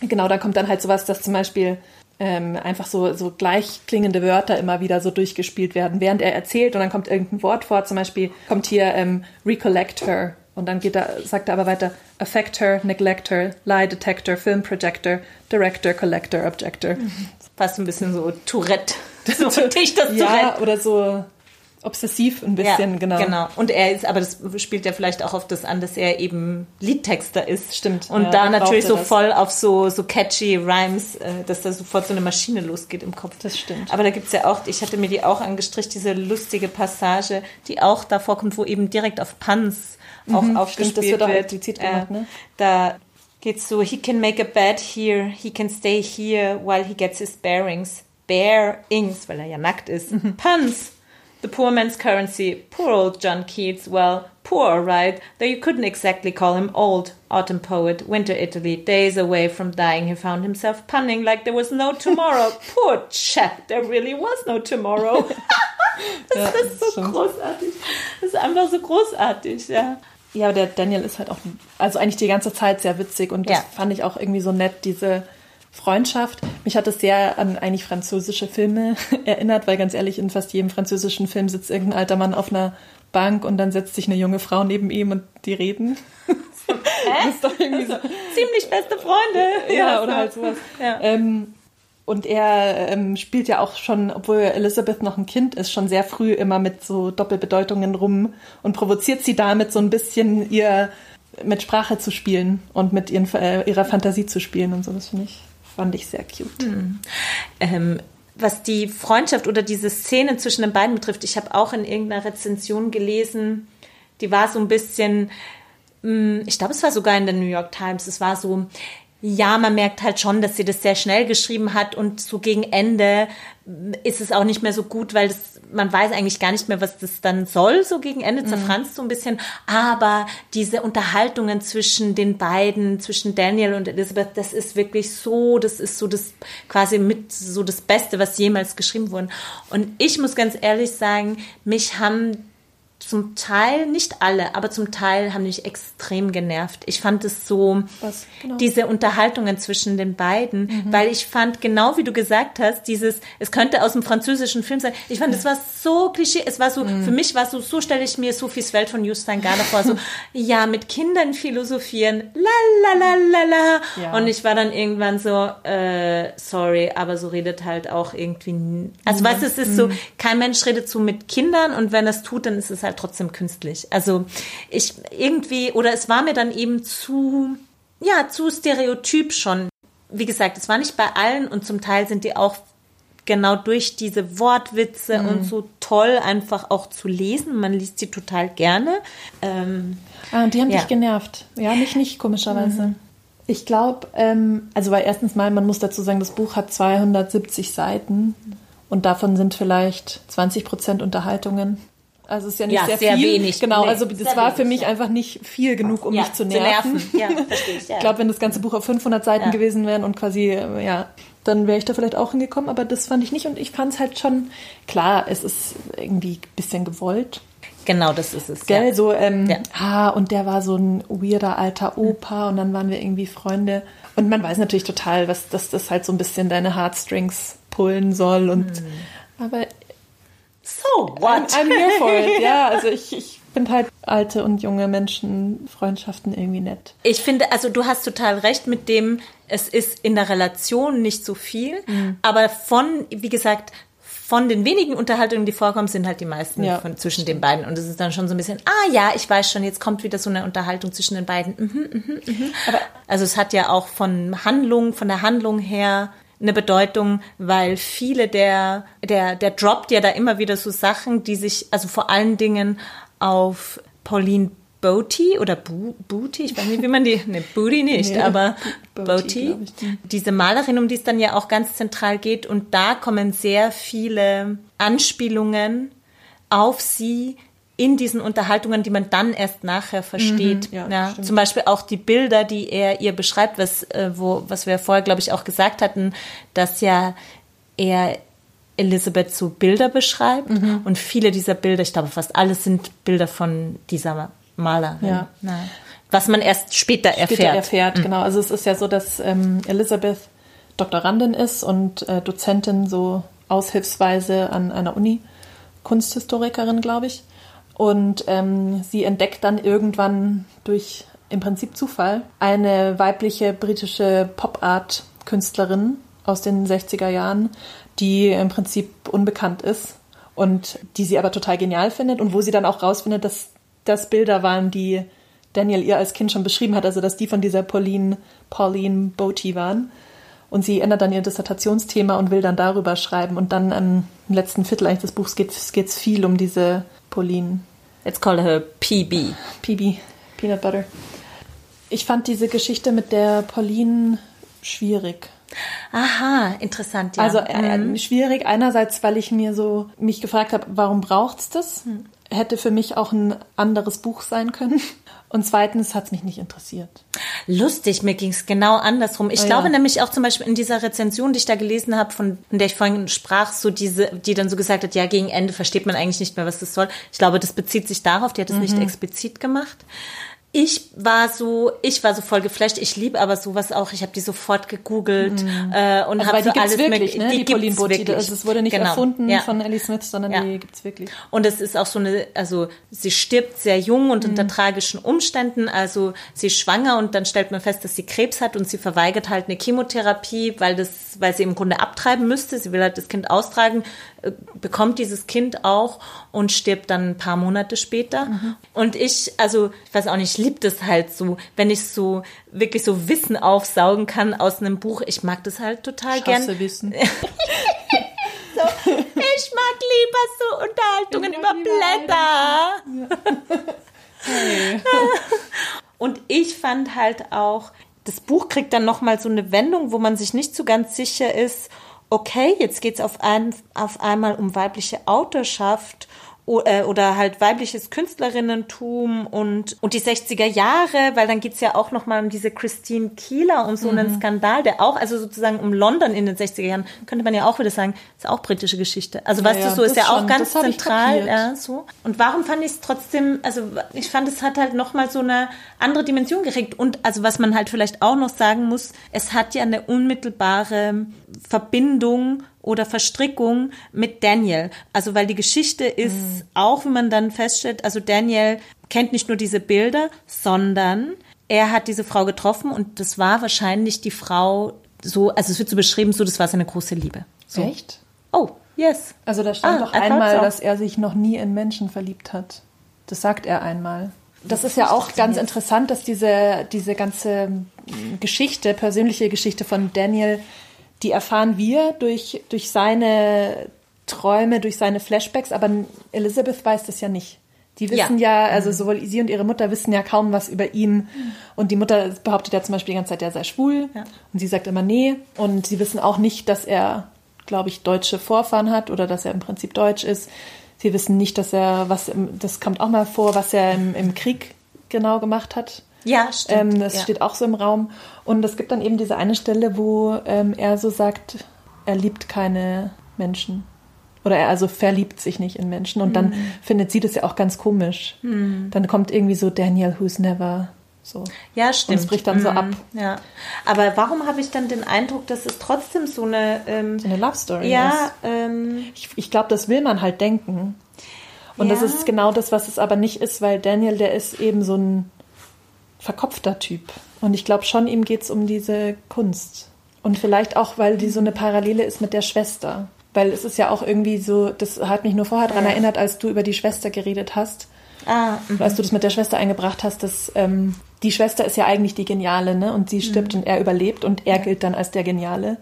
Genau, da kommt dann halt sowas, dass zum Beispiel ähm, einfach so, so gleich klingende Wörter immer wieder so durchgespielt werden, während er erzählt und dann kommt irgendein Wort vor, zum Beispiel kommt hier ähm, recollect her und dann geht er, sagt er aber weiter affect her, neglect her, lie detector, film projector, director, collector, objector. Fast ein bisschen so Tourette. (laughs) So dich das Ja, Tourette. oder so obsessiv ein bisschen, genau. Genau. Und er ist, aber das spielt ja vielleicht auch auf das an, dass er eben Liedtexter ist. Stimmt, Und ja, da natürlich so das. voll auf so, so catchy Rhymes, äh, dass da sofort so eine Maschine losgeht im Kopf. Das stimmt. Aber da gibt's ja auch, ich hatte mir die auch angestrichen, diese lustige Passage, die auch da vorkommt, wo eben direkt auf Puns auch Mhm, aufgespielt stimmt, das wird auch wird. explizit gemacht, ne? Da geht's so, he can make a bed here, he can stay here while he gets his bearings. Bearings, weil er ja nackt ist. Mhm. Puns. The poor man's currency. Poor old John Keats. Well, poor, right, though you couldn't exactly call him old. Autumn poet, winter Italy, days away from dying, he found himself punning like there was no tomorrow. (laughs) poor chap, there really was no tomorrow. (laughs) (laughs) das Ja, ist so stimmt. großartig. Das ist einfach so großartig, ja. Ja, aber der Daniel ist halt auch, also eigentlich die ganze Zeit sehr witzig und das Ja. fand ich auch irgendwie so nett, diese Freundschaft. Mich hat es sehr an eigentlich französische Filme (laughs) erinnert, weil ganz ehrlich, in fast jedem französischen Film sitzt irgendein alter Mann auf einer Bank und dann setzt sich eine junge Frau neben ihm und die reden. (laughs) Das ist doch irgendwie so. Ziemlich beste Freunde. Ja, oder halt sowas. Ja. Ähm, und er ähm, spielt ja auch schon, obwohl Elizabeth noch ein Kind ist, schon sehr früh immer mit so Doppelbedeutungen rum und provoziert sie damit so ein bisschen ihr mit Sprache zu spielen und mit ihren, äh, ihrer Fantasie zu spielen und so. Das finde ich, fand ich sehr cute. Ähm, was die Freundschaft oder diese Szene zwischen den beiden betrifft, ich habe auch in irgendeiner Rezension gelesen, die war so ein bisschen, mh, ich glaube, es war sogar in der New York Times, es war so, ja, man merkt halt schon, dass sie das sehr schnell geschrieben hat und so gegen Ende ist es auch nicht mehr so gut, weil das, man weiß eigentlich gar nicht mehr, was das dann soll, so gegen Ende zerfranst so ein bisschen. Aber diese Unterhaltungen zwischen den beiden, zwischen Daniel und Elizabeth, das ist wirklich so, das ist so das quasi mit so das Beste, was jemals geschrieben wurde. Und ich muss ganz ehrlich sagen, mich haben zum Teil, nicht alle, aber zum Teil haben mich extrem genervt. Ich fand es so, Was? Genau. diese Unterhaltungen zwischen den beiden, weil ich fand, genau wie du gesagt hast, dieses, es könnte aus dem französischen Film sein, ich fand, es war so klischee, es war so, für mich war so, so stelle ich mir Sophies Welt von Justin Garner vor, so, (laughs) ja, mit Kindern philosophieren, la la la la la. Ja. Und ich war dann irgendwann so, äh, sorry, aber so redet halt auch irgendwie, also weißt du, es ist so, kein Mensch redet so mit Kindern und wenn es tut, dann ist es halt trotzdem künstlich. Also ich irgendwie, oder es war mir dann eben zu, ja, zu stereotyp schon. Wie gesagt, es war nicht bei allen und zum Teil sind die auch genau durch diese Wortwitze Mhm. und so toll einfach auch zu lesen. Man liest sie total gerne. Ähm, Ah, und die haben Ja. dich genervt. Ja, mich nicht, komischerweise. Ich glaube, ähm, also weil erstens mal, man muss dazu sagen, das Buch hat 270 Seiten und davon sind vielleicht 20 Prozent Unterhaltungen. Also es ist ja nicht Ja, sehr, sehr viel. wenig. Genau, Nee, also das war für wenig, mich ja. einfach nicht viel genug, um ja, mich zu nerven. Ja, (laughs) verstehe ich. Ja. Ich glaube, wenn das ganze Buch auf 500 Seiten Ja. gewesen wären und quasi, äh, ja, dann wäre ich da vielleicht auch hingekommen, aber das fand ich nicht und ich fand es halt schon, klar, es ist irgendwie ein bisschen gewollt. genau, das ist es. Gell, ja. so, ähm, Ja. ah, und der war so ein weirder alter Opa und dann waren wir irgendwie Freunde. Und man weiß natürlich total, was, dass das halt so ein bisschen deine Heartstrings pullen soll und, aber So, I'm, what? I'm here for it, (laughs) ja, also ich, ich finde halt alte und junge Menschen Freundschaften irgendwie nett. Ich finde, also du hast total recht mit dem, es ist in der Relation nicht so viel, aber von, wie gesagt, von den wenigen Unterhaltungen, die vorkommen, sind halt die meisten Ja, von, zwischen den beiden. Und es ist dann schon so ein bisschen, ah ja, ich weiß schon, jetzt kommt wieder so eine Unterhaltung zwischen den beiden. Mhm, mhm, mhm. Also es hat ja auch von Handlung, von der Handlung her eine Bedeutung, weil viele der, der, der droppt ja da immer wieder so Sachen, die sich, also vor allen Dingen auf Pauline Boaty oder Bu Booty, ich weiß nicht, wie man die, ne, Booty nicht, Nee, aber die. diese Malerin, um die es dann ja auch ganz zentral geht. Und da kommen sehr viele Anspielungen auf sie in diesen Unterhaltungen, die man dann erst nachher versteht. Mhm, ja, ja, zum Beispiel auch die Bilder, die er ihr beschreibt, was, äh, wo, was wir vorher, glaube ich, auch gesagt hatten, dass ja er Elisabeth so Bilder beschreibt. Mhm. Und viele dieser Bilder, ich glaube fast alles sind Bilder von dieser Malerin. Ja. Na, was man erst später erfährt. Später erfährt, genau. Also es ist ja so, dass ähm, Elizabeth Doktorandin ist und äh, Dozentin so aushilfsweise an einer Uni, Kunsthistorikerin, glaube ich. Und ähm, sie entdeckt dann irgendwann durch im Prinzip Zufall eine weibliche britische Pop-Art-Künstlerin aus den 60er Jahren, die im Prinzip unbekannt ist und die sie aber total genial findet und wo sie dann auch rausfindet, dass das Bilder waren, die Daniel ihr als Kind schon beschrieben hat, also dass die von dieser Pauline, Pauline Boaty waren. Und sie ändert dann ihr Dissertationsthema und will dann darüber schreiben. Und dann im letzten Viertel eigentlich des Buchs geht es viel um diese Pauline Let's call her PB. PB, Peanut Butter. Ich fand diese Geschichte mit der Pauline schwierig. Aha, interessant. Ja. Also äh, schwierig einerseits, weil ich mir so mich gefragt habe, warum braucht's das? Hätte für mich auch ein anderes Buch sein können. Und zweitens hat es mich nicht interessiert. Lustig, mir ging es genau andersrum. Ich Oh, glaube ja. nämlich auch zum Beispiel in dieser Rezension, die ich da gelesen habe, von in der ich vorhin sprach, so diese, die dann so gesagt hat, ja, gegen Ende versteht man eigentlich nicht mehr, was das soll. Ich glaube, das bezieht sich darauf, die hat es Mhm. nicht explizit gemacht. Ich war so, ich war so voll geflasht. Ich liebe aber sowas auch. Ich habe die sofort gegoogelt äh, und Also, habe die so gibt's alles wirklich, mit, ne? Die, gibt's Pauline Boaty. wirklich. Also es wurde nicht Genau. erfunden Ja. von Ellie Smith, sondern Ja. die gibt's wirklich. Und es ist auch so eine, also sie stirbt sehr jung und Mhm. unter tragischen Umständen. Also sie ist schwanger und dann stellt man fest, dass sie Krebs hat und sie verweigert halt eine Chemotherapie, weil das, weil sie im Grunde abtreiben müsste. Sie will halt das Kind austragen, bekommt dieses Kind auch und stirbt dann ein paar Monate später. Mhm. Und ich, also ich weiß auch nicht, ich liebe das halt so, wenn ich so wirklich so Wissen aufsaugen kann aus einem Buch. Ich mag das halt total Ich gern. Wissen. (laughs) So, ich mag lieber so Unterhaltungen über Blätter. (laughs) Und ich fand halt auch, das Buch kriegt dann nochmal so eine Wendung, wo man sich nicht so ganz sicher ist, okay, jetzt geht's auf, ein, auf einmal um weibliche Autorschaft oder halt weibliches Künstlerinnentum und, und die 60er Jahre, weil dann geht's ja auch nochmal um diese Christine Keeler, um so einen Skandal, der auch, also sozusagen um London in den 60er Jahren, könnte man ja auch wieder sagen, ist auch britische Geschichte. Also weißt ja, du, so ist ja auch schon, ganz hab ich zentral. Ja, so. Und warum fand ich es trotzdem, also ich fand, es hat halt nochmal so eine andere Dimension gekriegt. Und also was man halt vielleicht auch noch sagen muss, es hat ja eine unmittelbare Verbindung oder Verstrickung mit Daniel. Also weil die Geschichte ist Mhm. auch, wie man dann feststellt, also Daniel kennt nicht nur diese Bilder, sondern er hat diese Frau getroffen und das war wahrscheinlich die Frau so, also es wird so beschrieben, so das war seine große Liebe. So. Echt? Oh, yes. Also da stand Ah, doch einmal, dass er sich noch nie in Menschen verliebt hat. Das sagt er einmal. Das ist ja auch ganz interessant, dass diese, diese ganze mm, Geschichte, persönliche Geschichte von Daniel, die erfahren wir durch, durch seine Träume, durch seine Flashbacks, aber Elizabeth weiß das ja nicht. Die wissen ja, also sowohl sie und ihre Mutter wissen ja kaum was über ihn. Und die Mutter behauptet ja zum Beispiel die ganze Zeit, er sei schwul. Ja. Und sie sagt immer nee. Und sie wissen auch nicht, dass er, glaube ich, deutsche Vorfahren hat oder dass er im Prinzip deutsch ist. Sie wissen nicht, dass er, was, das kommt auch mal vor, was er im, im Krieg genau gemacht hat. Ja, stimmt. Ähm, das ja. steht auch so im Raum. Und es gibt dann eben diese eine Stelle, wo ähm, er so sagt, er liebt keine Menschen. Oder er also verliebt sich nicht in Menschen. Und dann Mhm. findet sie das ja auch ganz komisch. Dann kommt irgendwie so Daniel, who's never. So. Ja, stimmt. Und es bricht dann so Mhm, ab. Ja. Aber warum habe ich dann den Eindruck, dass es trotzdem so eine ähm, So eine Love Story ja, ist. ähm, Ich, ich glaube, das will man halt denken. Und das Ja. ist genau das, was es aber nicht ist, weil Daniel, der ist eben so ein verkopfter Typ. Und ich glaube schon, ihm geht es um diese Kunst. Und vielleicht auch, weil die so eine Parallele ist mit der Schwester. Weil es ist ja auch irgendwie so, das hat mich nur vorher daran ja. erinnert, als du über die Schwester geredet hast. Ah, als du das mit der Schwester eingebracht hast, dass ähm, die Schwester ist ja eigentlich die Geniale, ne? Und sie stirbt mhm. und er überlebt und er gilt dann als der Geniale.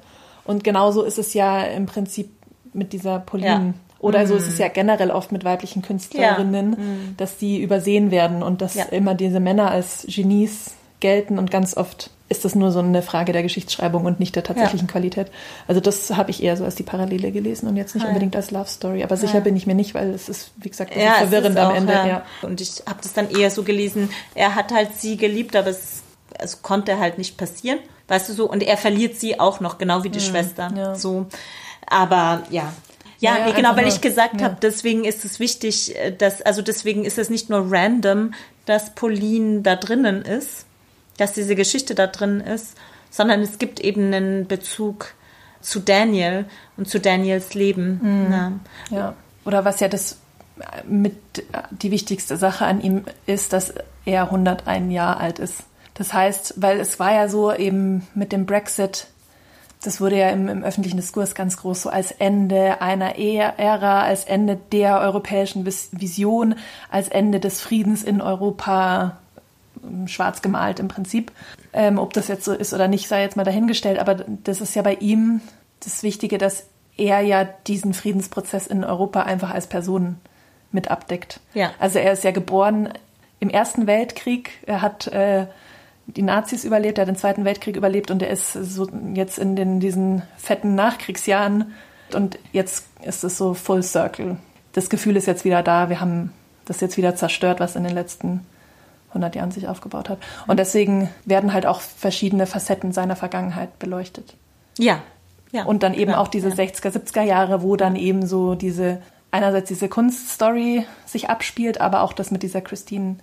Und genauso ist es ja im Prinzip mit dieser Pauline. Ja. Oder mhm. so ist es ja generell oft mit weiblichen Künstlerinnen, ja. mhm. dass die übersehen werden und dass immer diese Männer als Genies gelten und ganz oft ist das nur so eine Frage der Geschichtsschreibung und nicht der tatsächlichen ja. Qualität. Also das habe ich eher so als die Parallele gelesen und jetzt nicht unbedingt als Love Story. Aber sicher bin ich mir nicht, weil es ist, wie gesagt, ja, verwirrend am Ende. Ja. Und ich habe das dann eher so gelesen, er hat halt sie geliebt, aber es, es konnte halt nicht passieren. Weißt du so, und er verliert sie auch noch, genau wie die mhm, Schwester. So. Aber ja, ja, ja, nee, genau, weil ich gesagt ja. habe, deswegen ist es wichtig, äh, dass, also deswegen ist es nicht nur random, dass Pauline da drinnen ist, dass diese Geschichte da drin ist, sondern es gibt eben einen Bezug zu Daniel und zu Daniels Leben. Mhm. Ja. ja. Oder was ja das mit die wichtigste Sache an ihm ist, dass er 101 Jahre alt ist. Das heißt, weil es war ja so eben mit dem Brexit, das wurde ja im, im öffentlichen Diskurs ganz groß so als Ende einer Ära, als Ende der europäischen Vision, als Ende des Friedens in Europa schwarz gemalt im Prinzip. Ähm, ob das jetzt so ist oder nicht, sei jetzt mal dahingestellt. Aber das ist ja bei ihm das Wichtige, dass er ja diesen Friedensprozess in Europa einfach als Person mit abdeckt. Ja. Also er ist ja geboren im Ersten Weltkrieg. Er hat äh, die Nazis überlebt, er hat den Zweiten Weltkrieg überlebt und er ist so jetzt in den, diesen fetten Nachkriegsjahren und jetzt ist es so Full Circle. Das Gefühl ist jetzt wieder da. Wir haben das jetzt wieder zerstört, was in den letzten 100 Jahren sich aufgebaut hat. Und deswegen werden halt auch verschiedene Facetten seiner Vergangenheit beleuchtet. Ja. ja und dann eben genau. auch diese ja. 60er, 70er Jahre, wo dann eben so diese, einerseits diese Kunststory sich abspielt, aber auch das mit dieser Christine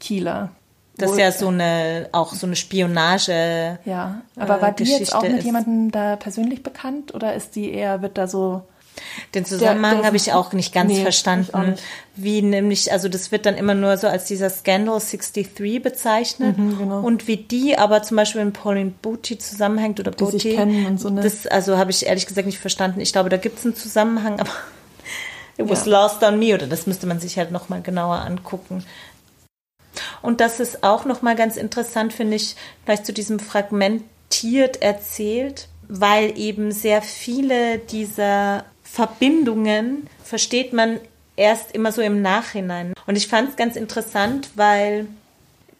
Kieler. Das ist ja so eine, auch so eine Spionage. Ja, aber war die Geschichte jetzt auch mit jemandem da persönlich bekannt oder ist die eher, wird da so den Zusammenhang habe ich auch nicht ganz nee, verstanden. Nicht. Wie nämlich, also das wird dann immer nur so als dieser Scandal 63 bezeichnet. Mhm, genau. Und wie die aber zum Beispiel mit Pauline Booty zusammenhängt oder Booty. So, ne? Das also habe ich ehrlich gesagt nicht verstanden. Ich glaube, da gibt es einen Zusammenhang, aber (laughs) it was ja. lost on me oder das müsste man sich halt nochmal genauer angucken. Und das ist auch nochmal ganz interessant, finde ich, vielleicht zu diesem fragmentiert erzählt, weil eben sehr viele dieser Verbindungen versteht man erst immer so im Nachhinein. Und ich fand es ganz interessant, weil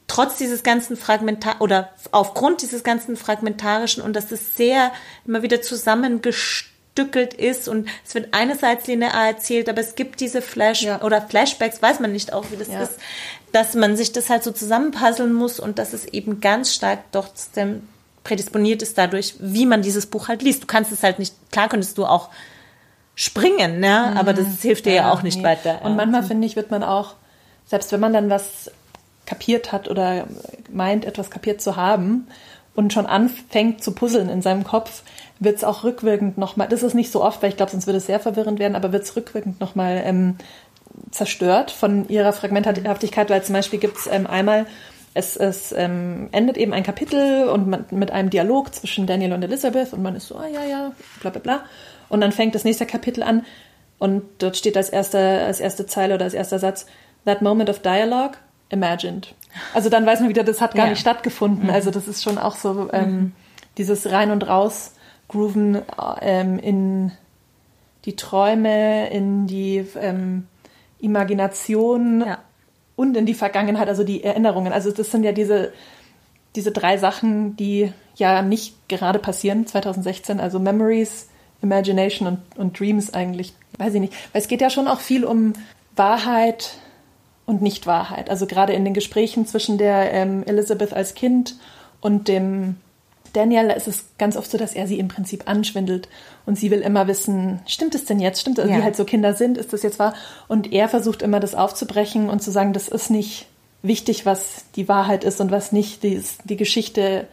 trotz dieses ganzen Fragmentar oder aufgrund dieses ganzen fragmentarischen und dass es sehr immer wieder zusammengestückelt ist und es wird einerseits linear erzählt, aber es gibt diese Flash ja. oder Flashbacks, weiß man nicht auch, wie das ja. ist, dass man sich das halt so zusammenpuzzeln muss und dass es eben ganz stark trotzdem prädisponiert ist dadurch, wie man dieses Buch halt liest. Du kannst es halt nicht, klar könntest du auch springen, ne? aber das mhm. hilft dir ja, ja auch nicht nee. weiter. Und manchmal, finde ich, wird man auch, selbst wenn man dann was kapiert hat oder meint, etwas kapiert zu haben und schon anfängt zu puzzeln in seinem Kopf, wird es auch rückwirkend nochmal, das ist nicht so oft, weil ich glaube, sonst würde es sehr verwirrend werden, aber wird es rückwirkend nochmal ähm, zerstört von ihrer Fragmenthaftigkeit, weil zum Beispiel gibt es ähm, einmal, es, es ähm, endet eben ein Kapitel und man, mit einem Dialog zwischen Daniel und Elizabeth und man ist so, ah ja, ja, bla bla bla. Und dann fängt das nächste Kapitel an und dort steht als erste, als erste Zeile oder als erster Satz, That moment of dialogue, imagined. Also dann weiß man wieder, das hat gar ja. nicht stattgefunden. Mhm. Also das ist schon auch so ähm, mhm. dieses Rein und Raus Grooven ähm, in die Träume, in die ähm, Imagination ja. und in die Vergangenheit, also die Erinnerungen. Also das sind ja diese, diese drei Sachen, die ja nicht gerade passieren 2016. Also Memories, Imagination und, und Dreams eigentlich, weiß ich nicht. Weil es geht ja schon auch viel um Wahrheit und Nichtwahrheit. Also gerade in den Gesprächen zwischen der ähm, Elizabeth als Kind und dem Daniel ist es ganz oft so, dass er sie im Prinzip anschwindelt und sie will immer wissen, stimmt es denn jetzt? Stimmt, es, ja. wie halt so Kinder sind, ist das jetzt wahr? Und er versucht immer das aufzubrechen und zu sagen, das ist nicht wichtig, was die Wahrheit ist und was nicht die, die Geschichte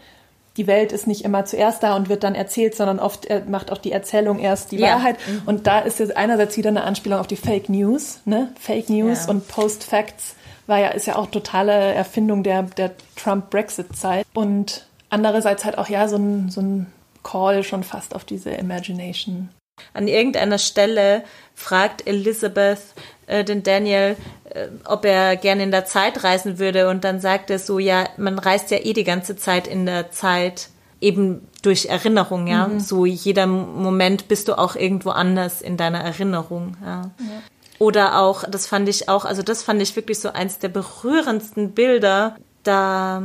die Welt ist nicht immer zuerst da und wird dann erzählt, sondern oft macht auch die Erzählung erst die ja. Wahrheit. Mhm. Und da ist jetzt einerseits wieder eine Anspielung auf die Fake News, ne? Fake News ja. und Post Facts war ja, ist ja auch totale Erfindung der, der Trump-Brexit-Zeit. Und andererseits halt auch ja so ein, so ein Call schon fast auf diese Imagination. An irgendeiner Stelle fragt Elizabeth äh, den Daniel, äh, ob er gerne in der Zeit reisen würde. Und dann sagt er so, ja, man reist ja eh die ganze Zeit in der Zeit, eben durch Erinnerung, ja. Mhm. So jeder Moment bist du auch irgendwo anders in deiner Erinnerung, ja. ja. Oder auch, das fand ich auch, also das fand ich wirklich so eins der berührendsten Bilder. Da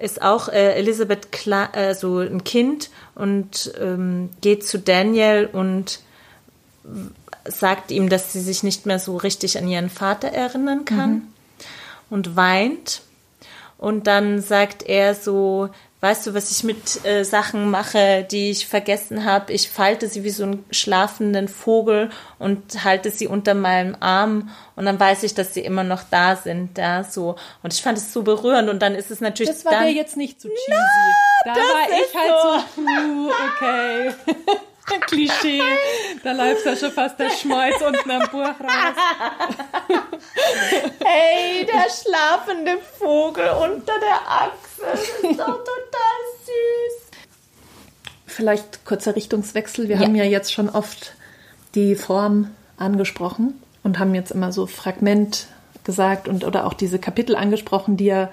ist auch äh, Elisabeth Kla äh, so ein Kind und ähm, geht zu Daniel und sagt ihm, dass sie sich nicht mehr so richtig an ihren Vater erinnern kann mhm. und weint. Und dann sagt er so, weißt du, was ich mit äh, Sachen mache, die ich vergessen habe? Ich falte sie wie so einen schlafenden Vogel und halte sie unter meinem Arm und dann weiß ich, dass sie immer noch da sind, ja, so. Und ich fand es so berührend und dann ist es natürlich Das war dann, dir jetzt nicht so cheesy. No, da war ich halt so, so okay. (laughs) Klischee. (laughs) Da läuft ja schon fast der Schmeiß unten am Buch raus. (laughs) hey, der schlafende Vogel unter der Achse. Das ist doch total süß. Vielleicht kurzer Richtungswechsel. Wir ja. haben ja jetzt schon oft die Form angesprochen und haben jetzt immer so Fragment gesagt und oder auch diese Kapitel angesprochen, die ja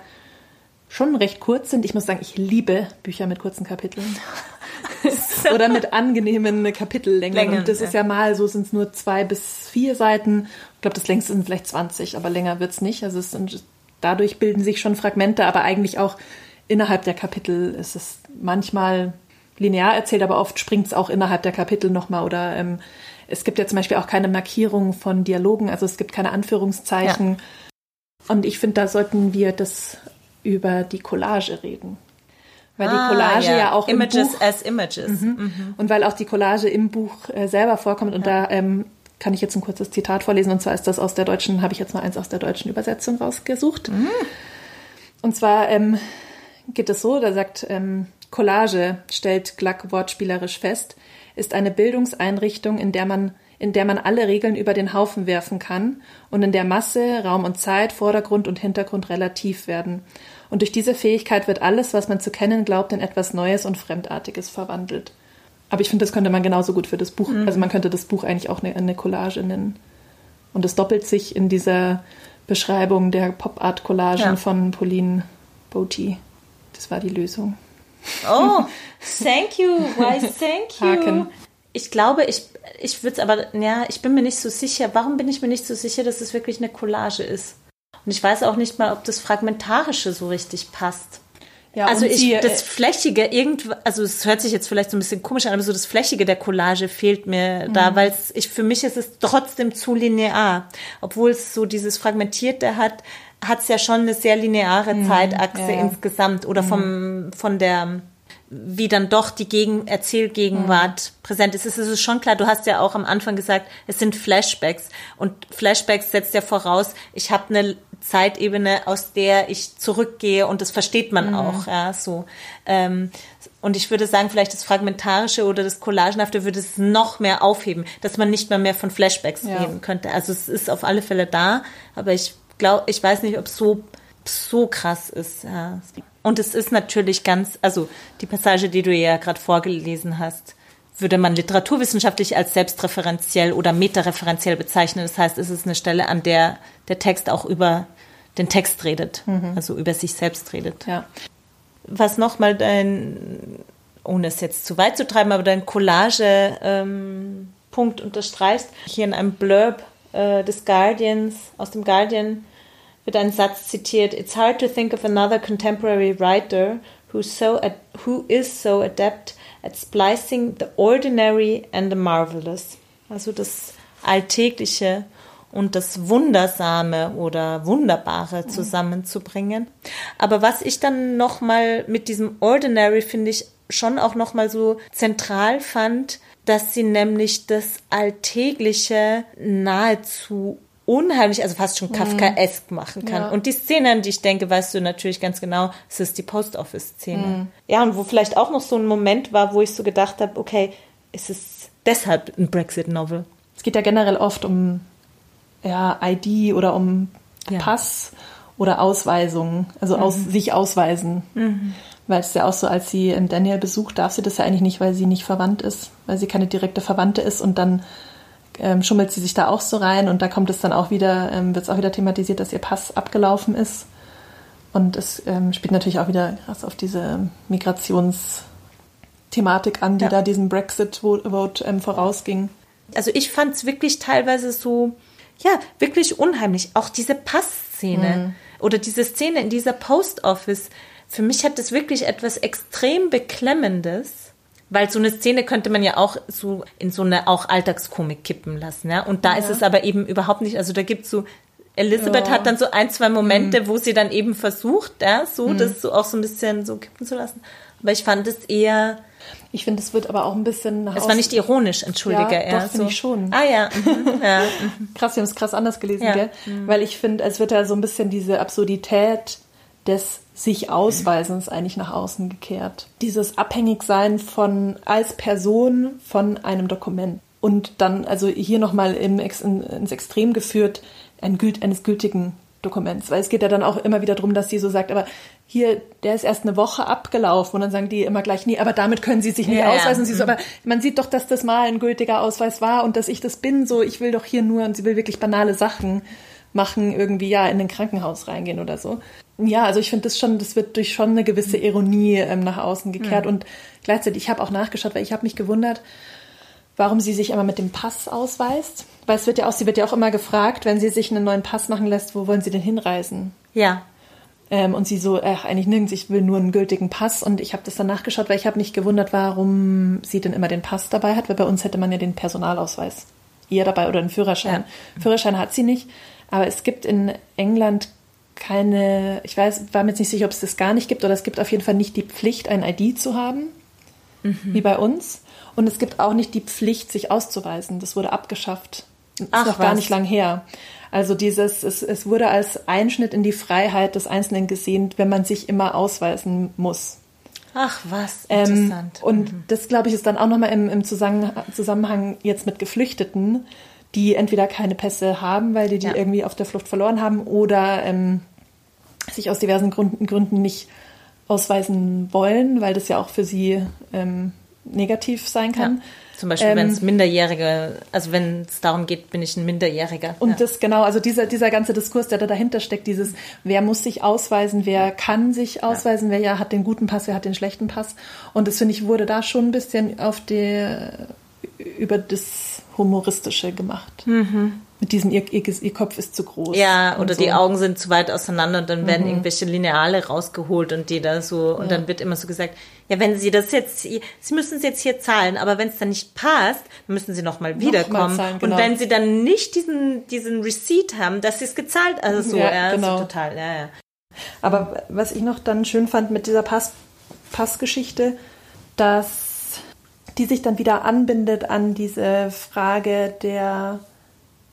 schon recht kurz sind. Ich muss sagen, ich liebe Bücher mit kurzen Kapiteln. (laughs) Oder mit angenehmen Kapitellängen. Längen, und das ja. ist ja mal, so sind es nur zwei bis vier Seiten. Ich glaube, das längste sind vielleicht 20, aber länger wird es nicht. Also es sind, dadurch bilden sich schon Fragmente, aber eigentlich auch innerhalb der Kapitel ist es manchmal linear erzählt, aber oft springt es auch innerhalb der Kapitel nochmal oder ähm, es gibt ja zum Beispiel auch keine Markierung von Dialogen, also es gibt keine Anführungszeichen. Ja. Und ich finde, da sollten wir das über die Collage reden. Weil ah, die Collage ja, ja auch Images im Buch, as Images. Mhm. Mhm. Und weil auch die Collage im Buch äh, selber vorkommt. Und ja. da ähm, kann ich jetzt ein kurzes Zitat vorlesen. Und zwar ist das aus der deutschen, habe ich jetzt mal eins aus der deutschen Übersetzung rausgesucht. Mhm. Und zwar ähm, geht es so, da sagt ähm, Collage, stellt Gluck wortspielerisch fest, ist eine Bildungseinrichtung, in der man in der man alle Regeln über den Haufen werfen kann und in der Masse, Raum und Zeit, Vordergrund und Hintergrund relativ werden und durch diese Fähigkeit wird alles, was man zu kennen glaubt, in etwas Neues und Fremdartiges verwandelt. Aber ich finde, das könnte man genauso gut für das Buch, mhm. also man könnte das Buch eigentlich auch eine, eine Collage nennen. Und es doppelt sich in dieser Beschreibung der Pop-Art-Collagen ja. von Pauline Botti. Das war die Lösung. Oh, (laughs) thank you. Why, thank you. Haken. Ich glaube, ich, ich würde es aber, ja, ich bin mir nicht so sicher. Warum bin ich mir nicht so sicher, dass es wirklich eine Collage ist? Und ich weiß auch nicht mal, ob das Fragmentarische so richtig passt. Ja, also ich, die, das äh, Flächige, irgend, also es hört sich jetzt vielleicht so ein bisschen komisch an, aber so das Flächige der Collage fehlt mir mhm. da, weil es, ich, für mich ist es trotzdem zu linear. Obwohl es so dieses Fragmentierte hat, hat es ja schon eine sehr lineare mhm, Zeitachse ja. insgesamt oder mhm. vom, von der, wie dann doch die Gegen Erzählgegenwart mhm. präsent ist. Es ist schon klar, du hast ja auch am Anfang gesagt, es sind Flashbacks. Und Flashbacks setzt ja voraus, ich habe eine Zeitebene, aus der ich zurückgehe und das versteht man mhm. auch, ja, so. Ähm, und ich würde sagen, vielleicht das Fragmentarische oder das Collagenhafte würde es noch mehr aufheben, dass man nicht mehr mehr von Flashbacks ja. reden könnte. Also es ist auf alle Fälle da, aber ich glaube, ich weiß nicht, ob es so, so krass ist. Ja. Und es ist natürlich ganz, also die Passage, die du ja gerade vorgelesen hast, würde man literaturwissenschaftlich als selbstreferenziell oder metareferenziell bezeichnen. Das heißt, es ist eine Stelle, an der der Text auch über den Text redet, mhm. also über sich selbst redet. Ja. Was nochmal dein, ohne es jetzt zu weit zu treiben, aber dein Collage-Punkt ähm, unterstreichst, hier in einem Blurb äh, des Guardians, aus dem Guardian, wird ein Satz zitiert: It's hard to think of another contemporary writer who so who is so adept at splicing the ordinary and the marvelous. Also das Alltägliche und das Wundersame oder Wunderbare mhm. zusammenzubringen. Aber was ich dann noch mal mit diesem Ordinary finde ich schon auch noch mal so zentral fand, dass sie nämlich das Alltägliche nahezu unheimlich, also fast schon mhm. Kafkaesk machen kann. Ja. Und die Szene, an die ich denke, weißt du natürlich ganz genau, es ist die Post Office Szene. Mhm. Ja, und wo vielleicht auch noch so ein Moment war, wo ich so gedacht habe, okay, ist es deshalb ein Brexit Novel? Es geht ja generell oft um ja, ID oder um ja. Pass oder Ausweisung, also mhm. aus, sich ausweisen. Mhm. Weil es ja auch so, als sie ähm, Daniel besucht, darf sie das ja eigentlich nicht, weil sie nicht verwandt ist, weil sie keine direkte Verwandte ist und dann ähm, schummelt sie sich da auch so rein und da kommt es dann auch wieder, ähm, wird es auch wieder thematisiert, dass ihr Pass abgelaufen ist. Und es ähm, spielt natürlich auch wieder krass auf diese Migrationsthematik an, die ja. da diesem Brexit-Vote ähm, vorausging. Also ich fand es wirklich teilweise so, ja, wirklich unheimlich. Auch diese Passszene mhm. oder diese Szene in dieser Post Office. Für mich hat das wirklich etwas extrem Beklemmendes weil so eine Szene könnte man ja auch so in so eine auch Alltagskomik kippen lassen, ja. Und da ja. ist es aber eben überhaupt nicht, also da gibt's so, Elisabeth ja. hat dann so ein, zwei Momente, mhm. wo sie dann eben versucht, ja, so mhm. das so auch so ein bisschen so kippen zu lassen. Aber ich fand es eher. Ich finde, es wird aber auch ein bisschen. Es war nicht ironisch, entschuldige. Ja, ja doch, finde so. ich schon. Ah ja. Mhm. (laughs) ja. krass, wir haben es krass anders gelesen, ja. gell? Mhm. Weil ich finde, es wird da so ein bisschen diese Absurdität des sich Ausweisens eigentlich nach außen gekehrt. Dieses Abhängigsein von als Person von einem Dokument. Und dann, also hier nochmal in, ins Extrem geführt, ein, eines gültigen Dokuments. Weil es geht ja dann auch immer wieder darum, dass sie so sagt, aber hier, der ist erst eine Woche abgelaufen und dann sagen die immer gleich, nee, aber damit können sie sich nicht ja, ausweisen. Ja. sie so, mhm. aber man sieht doch, dass das mal ein gültiger Ausweis war und dass ich das bin, so, ich will doch hier nur, und sie will wirklich banale Sachen machen, irgendwie ja in ein Krankenhaus reingehen oder so. Ja, also ich finde das schon, das wird durch schon eine gewisse Ironie ähm, nach außen gekehrt. Mhm. Und gleichzeitig, ich habe auch nachgeschaut, weil ich habe mich gewundert, warum sie sich immer mit dem Pass ausweist. Weil es wird ja auch, sie wird ja auch immer gefragt, wenn sie sich einen neuen Pass machen lässt, wo wollen sie denn hinreisen? Ja. Ähm, und sie so, ach, eigentlich nirgends, ich will nur einen gültigen Pass. Und ich habe das dann nachgeschaut, weil ich habe mich gewundert, warum sie denn immer den Pass dabei hat, weil bei uns hätte man ja den Personalausweis eher dabei oder einen Führerschein. Ja. Führerschein hat sie nicht. Aber es gibt in England keine, ich weiß, war mir jetzt nicht sicher, ob es das gar nicht gibt, oder es gibt auf jeden Fall nicht die Pflicht, ein ID zu haben, mhm. wie bei uns. Und es gibt auch nicht die Pflicht, sich auszuweisen. Das wurde abgeschafft. Das Ach, ist noch was. gar nicht lang her. Also dieses, es, es wurde als Einschnitt in die Freiheit des Einzelnen gesehen, wenn man sich immer ausweisen muss. Ach was, ähm, interessant. Ähm, und mhm. das, glaube ich, ist dann auch nochmal im, im Zusammenhang jetzt mit Geflüchteten, die entweder keine Pässe haben, weil die die ja. irgendwie auf der Flucht verloren haben oder ähm, sich aus diversen Gründen, Gründen nicht ausweisen wollen, weil das ja auch für sie ähm, negativ sein kann. Ja. Zum Beispiel, ähm, wenn es Minderjährige, also wenn es darum geht, bin ich ein Minderjähriger. Und ja. das genau, also dieser, dieser ganze Diskurs, der da dahinter steckt, dieses, wer muss sich ausweisen, wer kann sich ausweisen, ja. wer ja hat den guten Pass, wer hat den schlechten Pass. Und das finde ich wurde da schon ein bisschen auf der über das Humoristische gemacht. Mhm. Mit diesem, ihr, ihr, ihr, Kopf ist zu groß. Ja, oder so. die Augen sind zu weit auseinander und dann werden mhm. irgendwelche Lineale rausgeholt und die da so, und ja. dann wird immer so gesagt, ja, wenn Sie das jetzt, Sie müssen es jetzt hier zahlen, aber wenn es dann nicht passt, müssen Sie nochmal wiederkommen. Noch zahlen, genau. Und wenn Sie dann nicht diesen, diesen Receipt haben, dass Sie es gezahlt, also so, ja, ja genau. so total, ja, ja. Aber was ich noch dann schön fand mit dieser Pass, Passgeschichte, dass die sich dann wieder anbindet an diese Frage der,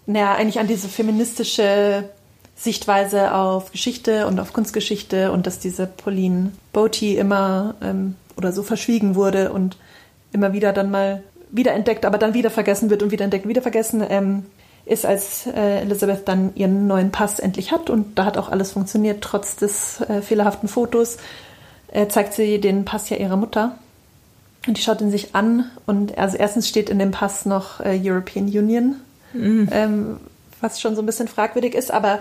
naja, eigentlich an diese feministische Sichtweise auf Geschichte und auf Kunstgeschichte und dass diese Pauline Botti immer ähm, oder so verschwiegen wurde und immer wieder dann mal wiederentdeckt, aber dann wieder vergessen wird und wiederentdeckt, wieder vergessen, ähm, ist, als äh, Elizabeth dann ihren neuen Pass endlich hat und da hat auch alles funktioniert, trotz des äh, fehlerhaften Fotos, äh, zeigt sie den Pass ja ihrer Mutter und die schaut ihn sich an und also erstens steht in dem Pass noch äh, European Union, mhm. ähm, was schon so ein bisschen fragwürdig ist, aber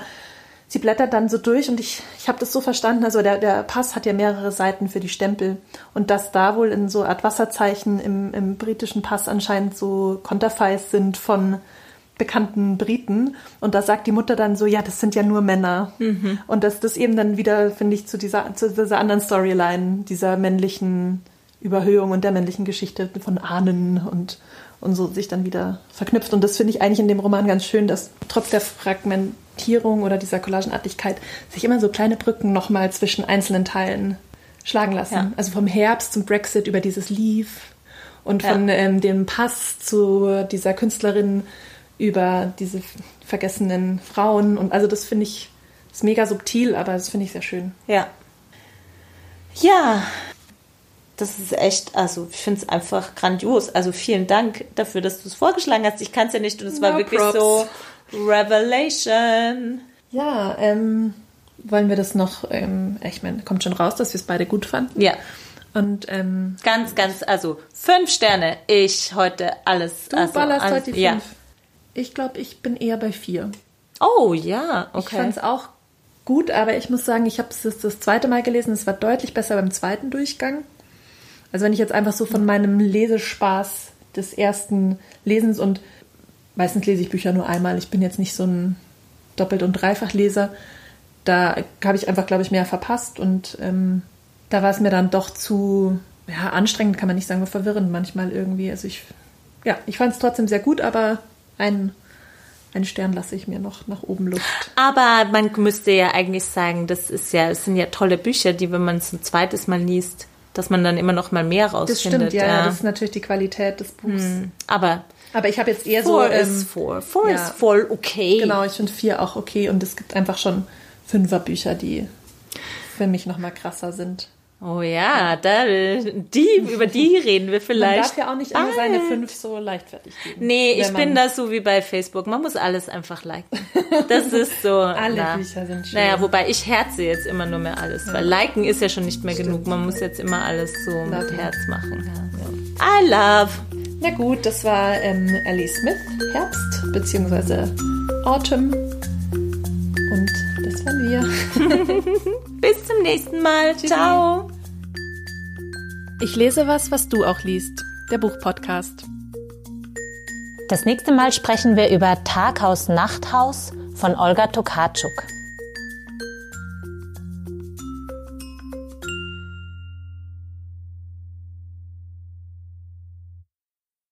sie blättert dann so durch und ich, ich habe das so verstanden, also der, der Pass hat ja mehrere Seiten für die Stempel und dass da wohl in so Art Wasserzeichen im, im britischen Pass anscheinend so Konterfeis sind von bekannten Briten und da sagt die Mutter dann so, ja, das sind ja nur Männer mhm. und dass das eben dann wieder, finde ich, zu dieser, zu dieser anderen Storyline, dieser männlichen Überhöhung und der männlichen Geschichte von Ahnen und, und so sich dann wieder verknüpft. Und das finde ich eigentlich in dem Roman ganz schön, dass trotz der Fragmentierung oder dieser Collagenartigkeit sich immer so kleine Brücken nochmal zwischen einzelnen Teilen schlagen lassen. Ja. Also vom Herbst zum Brexit über dieses Leave und von ja. ähm, dem Pass zu dieser Künstlerin über diese vergessenen Frauen. Und also das finde ich ist mega subtil, aber das finde ich sehr schön. Ja. Ja, das ist echt, also ich finde es einfach grandios. Also vielen Dank dafür, dass du es vorgeschlagen hast. Ich kann es ja nicht und es war wirklich props. so Revelation. Ja, ähm, wollen wir das noch, ähm, ich meine, kommt schon raus, dass wir es beide gut fanden. Ja. Und ähm, Ganz, ganz, also fünf Sterne. Ich heute alles. du also, ballerst alles, heute die ja. fünf. Ich glaube, ich bin eher bei vier. Oh ja, Ich okay. fand es auch gut, aber ich muss sagen, ich habe es das, das zweite Mal gelesen. Es war deutlich besser beim zweiten Durchgang. Also wenn ich jetzt einfach so von meinem Lesespaß des ersten Lesens und meistens lese ich Bücher nur einmal. Ich bin jetzt nicht so ein Doppelt- und Dreifachleser. Da habe ich einfach, glaube ich, mehr verpasst und ähm, da war es mir dann doch zu ja, anstrengend, kann man nicht sagen, verwirrend manchmal irgendwie. Also ich, ja, ich fand es trotzdem sehr gut, aber einen, einen Stern lasse ich mir noch nach oben Luft. Aber man müsste ja eigentlich sagen, das ist ja, es sind ja tolle Bücher, die, wenn man es ein zweites Mal liest, dass man dann immer noch mal mehr Das rausfindet. stimmt, ja, ja, das ist natürlich die Qualität des Buchs. Aber Aber ich habe jetzt eher Four so. ähm, ist Four. Four ja. ist voll okay. Genau, ich finde vier auch okay und es gibt einfach schon Fünferbücher, die für mich noch mal krasser sind. Oh ja, da, die, über die reden wir Man vielleicht. darf ja auch nicht immer bald. seine fünf so leichtfertig geben. Nee, ich bin man- da so wie bei Facebook. Man muss alles einfach liken. Das (laughs) ist so. Alle na. Bücher sind schön. Naja, wobei ich herze jetzt immer nur mehr alles, weil liken ist ja schon nicht mehr genug. Man muss jetzt immer alles so mit Lachen. Herz machen. Ja. I love. Na gut, das war ähm, Ellie Smith, Herbst beziehungsweise Autumn. Und das waren wir. (laughs) Bis zum nächsten Mal. Ciao. Ich lese was, was du auch liest. Der Buchpodcast. Das nächste Mal sprechen wir über Taghaus Nachthaus von Olga Tokarczuk.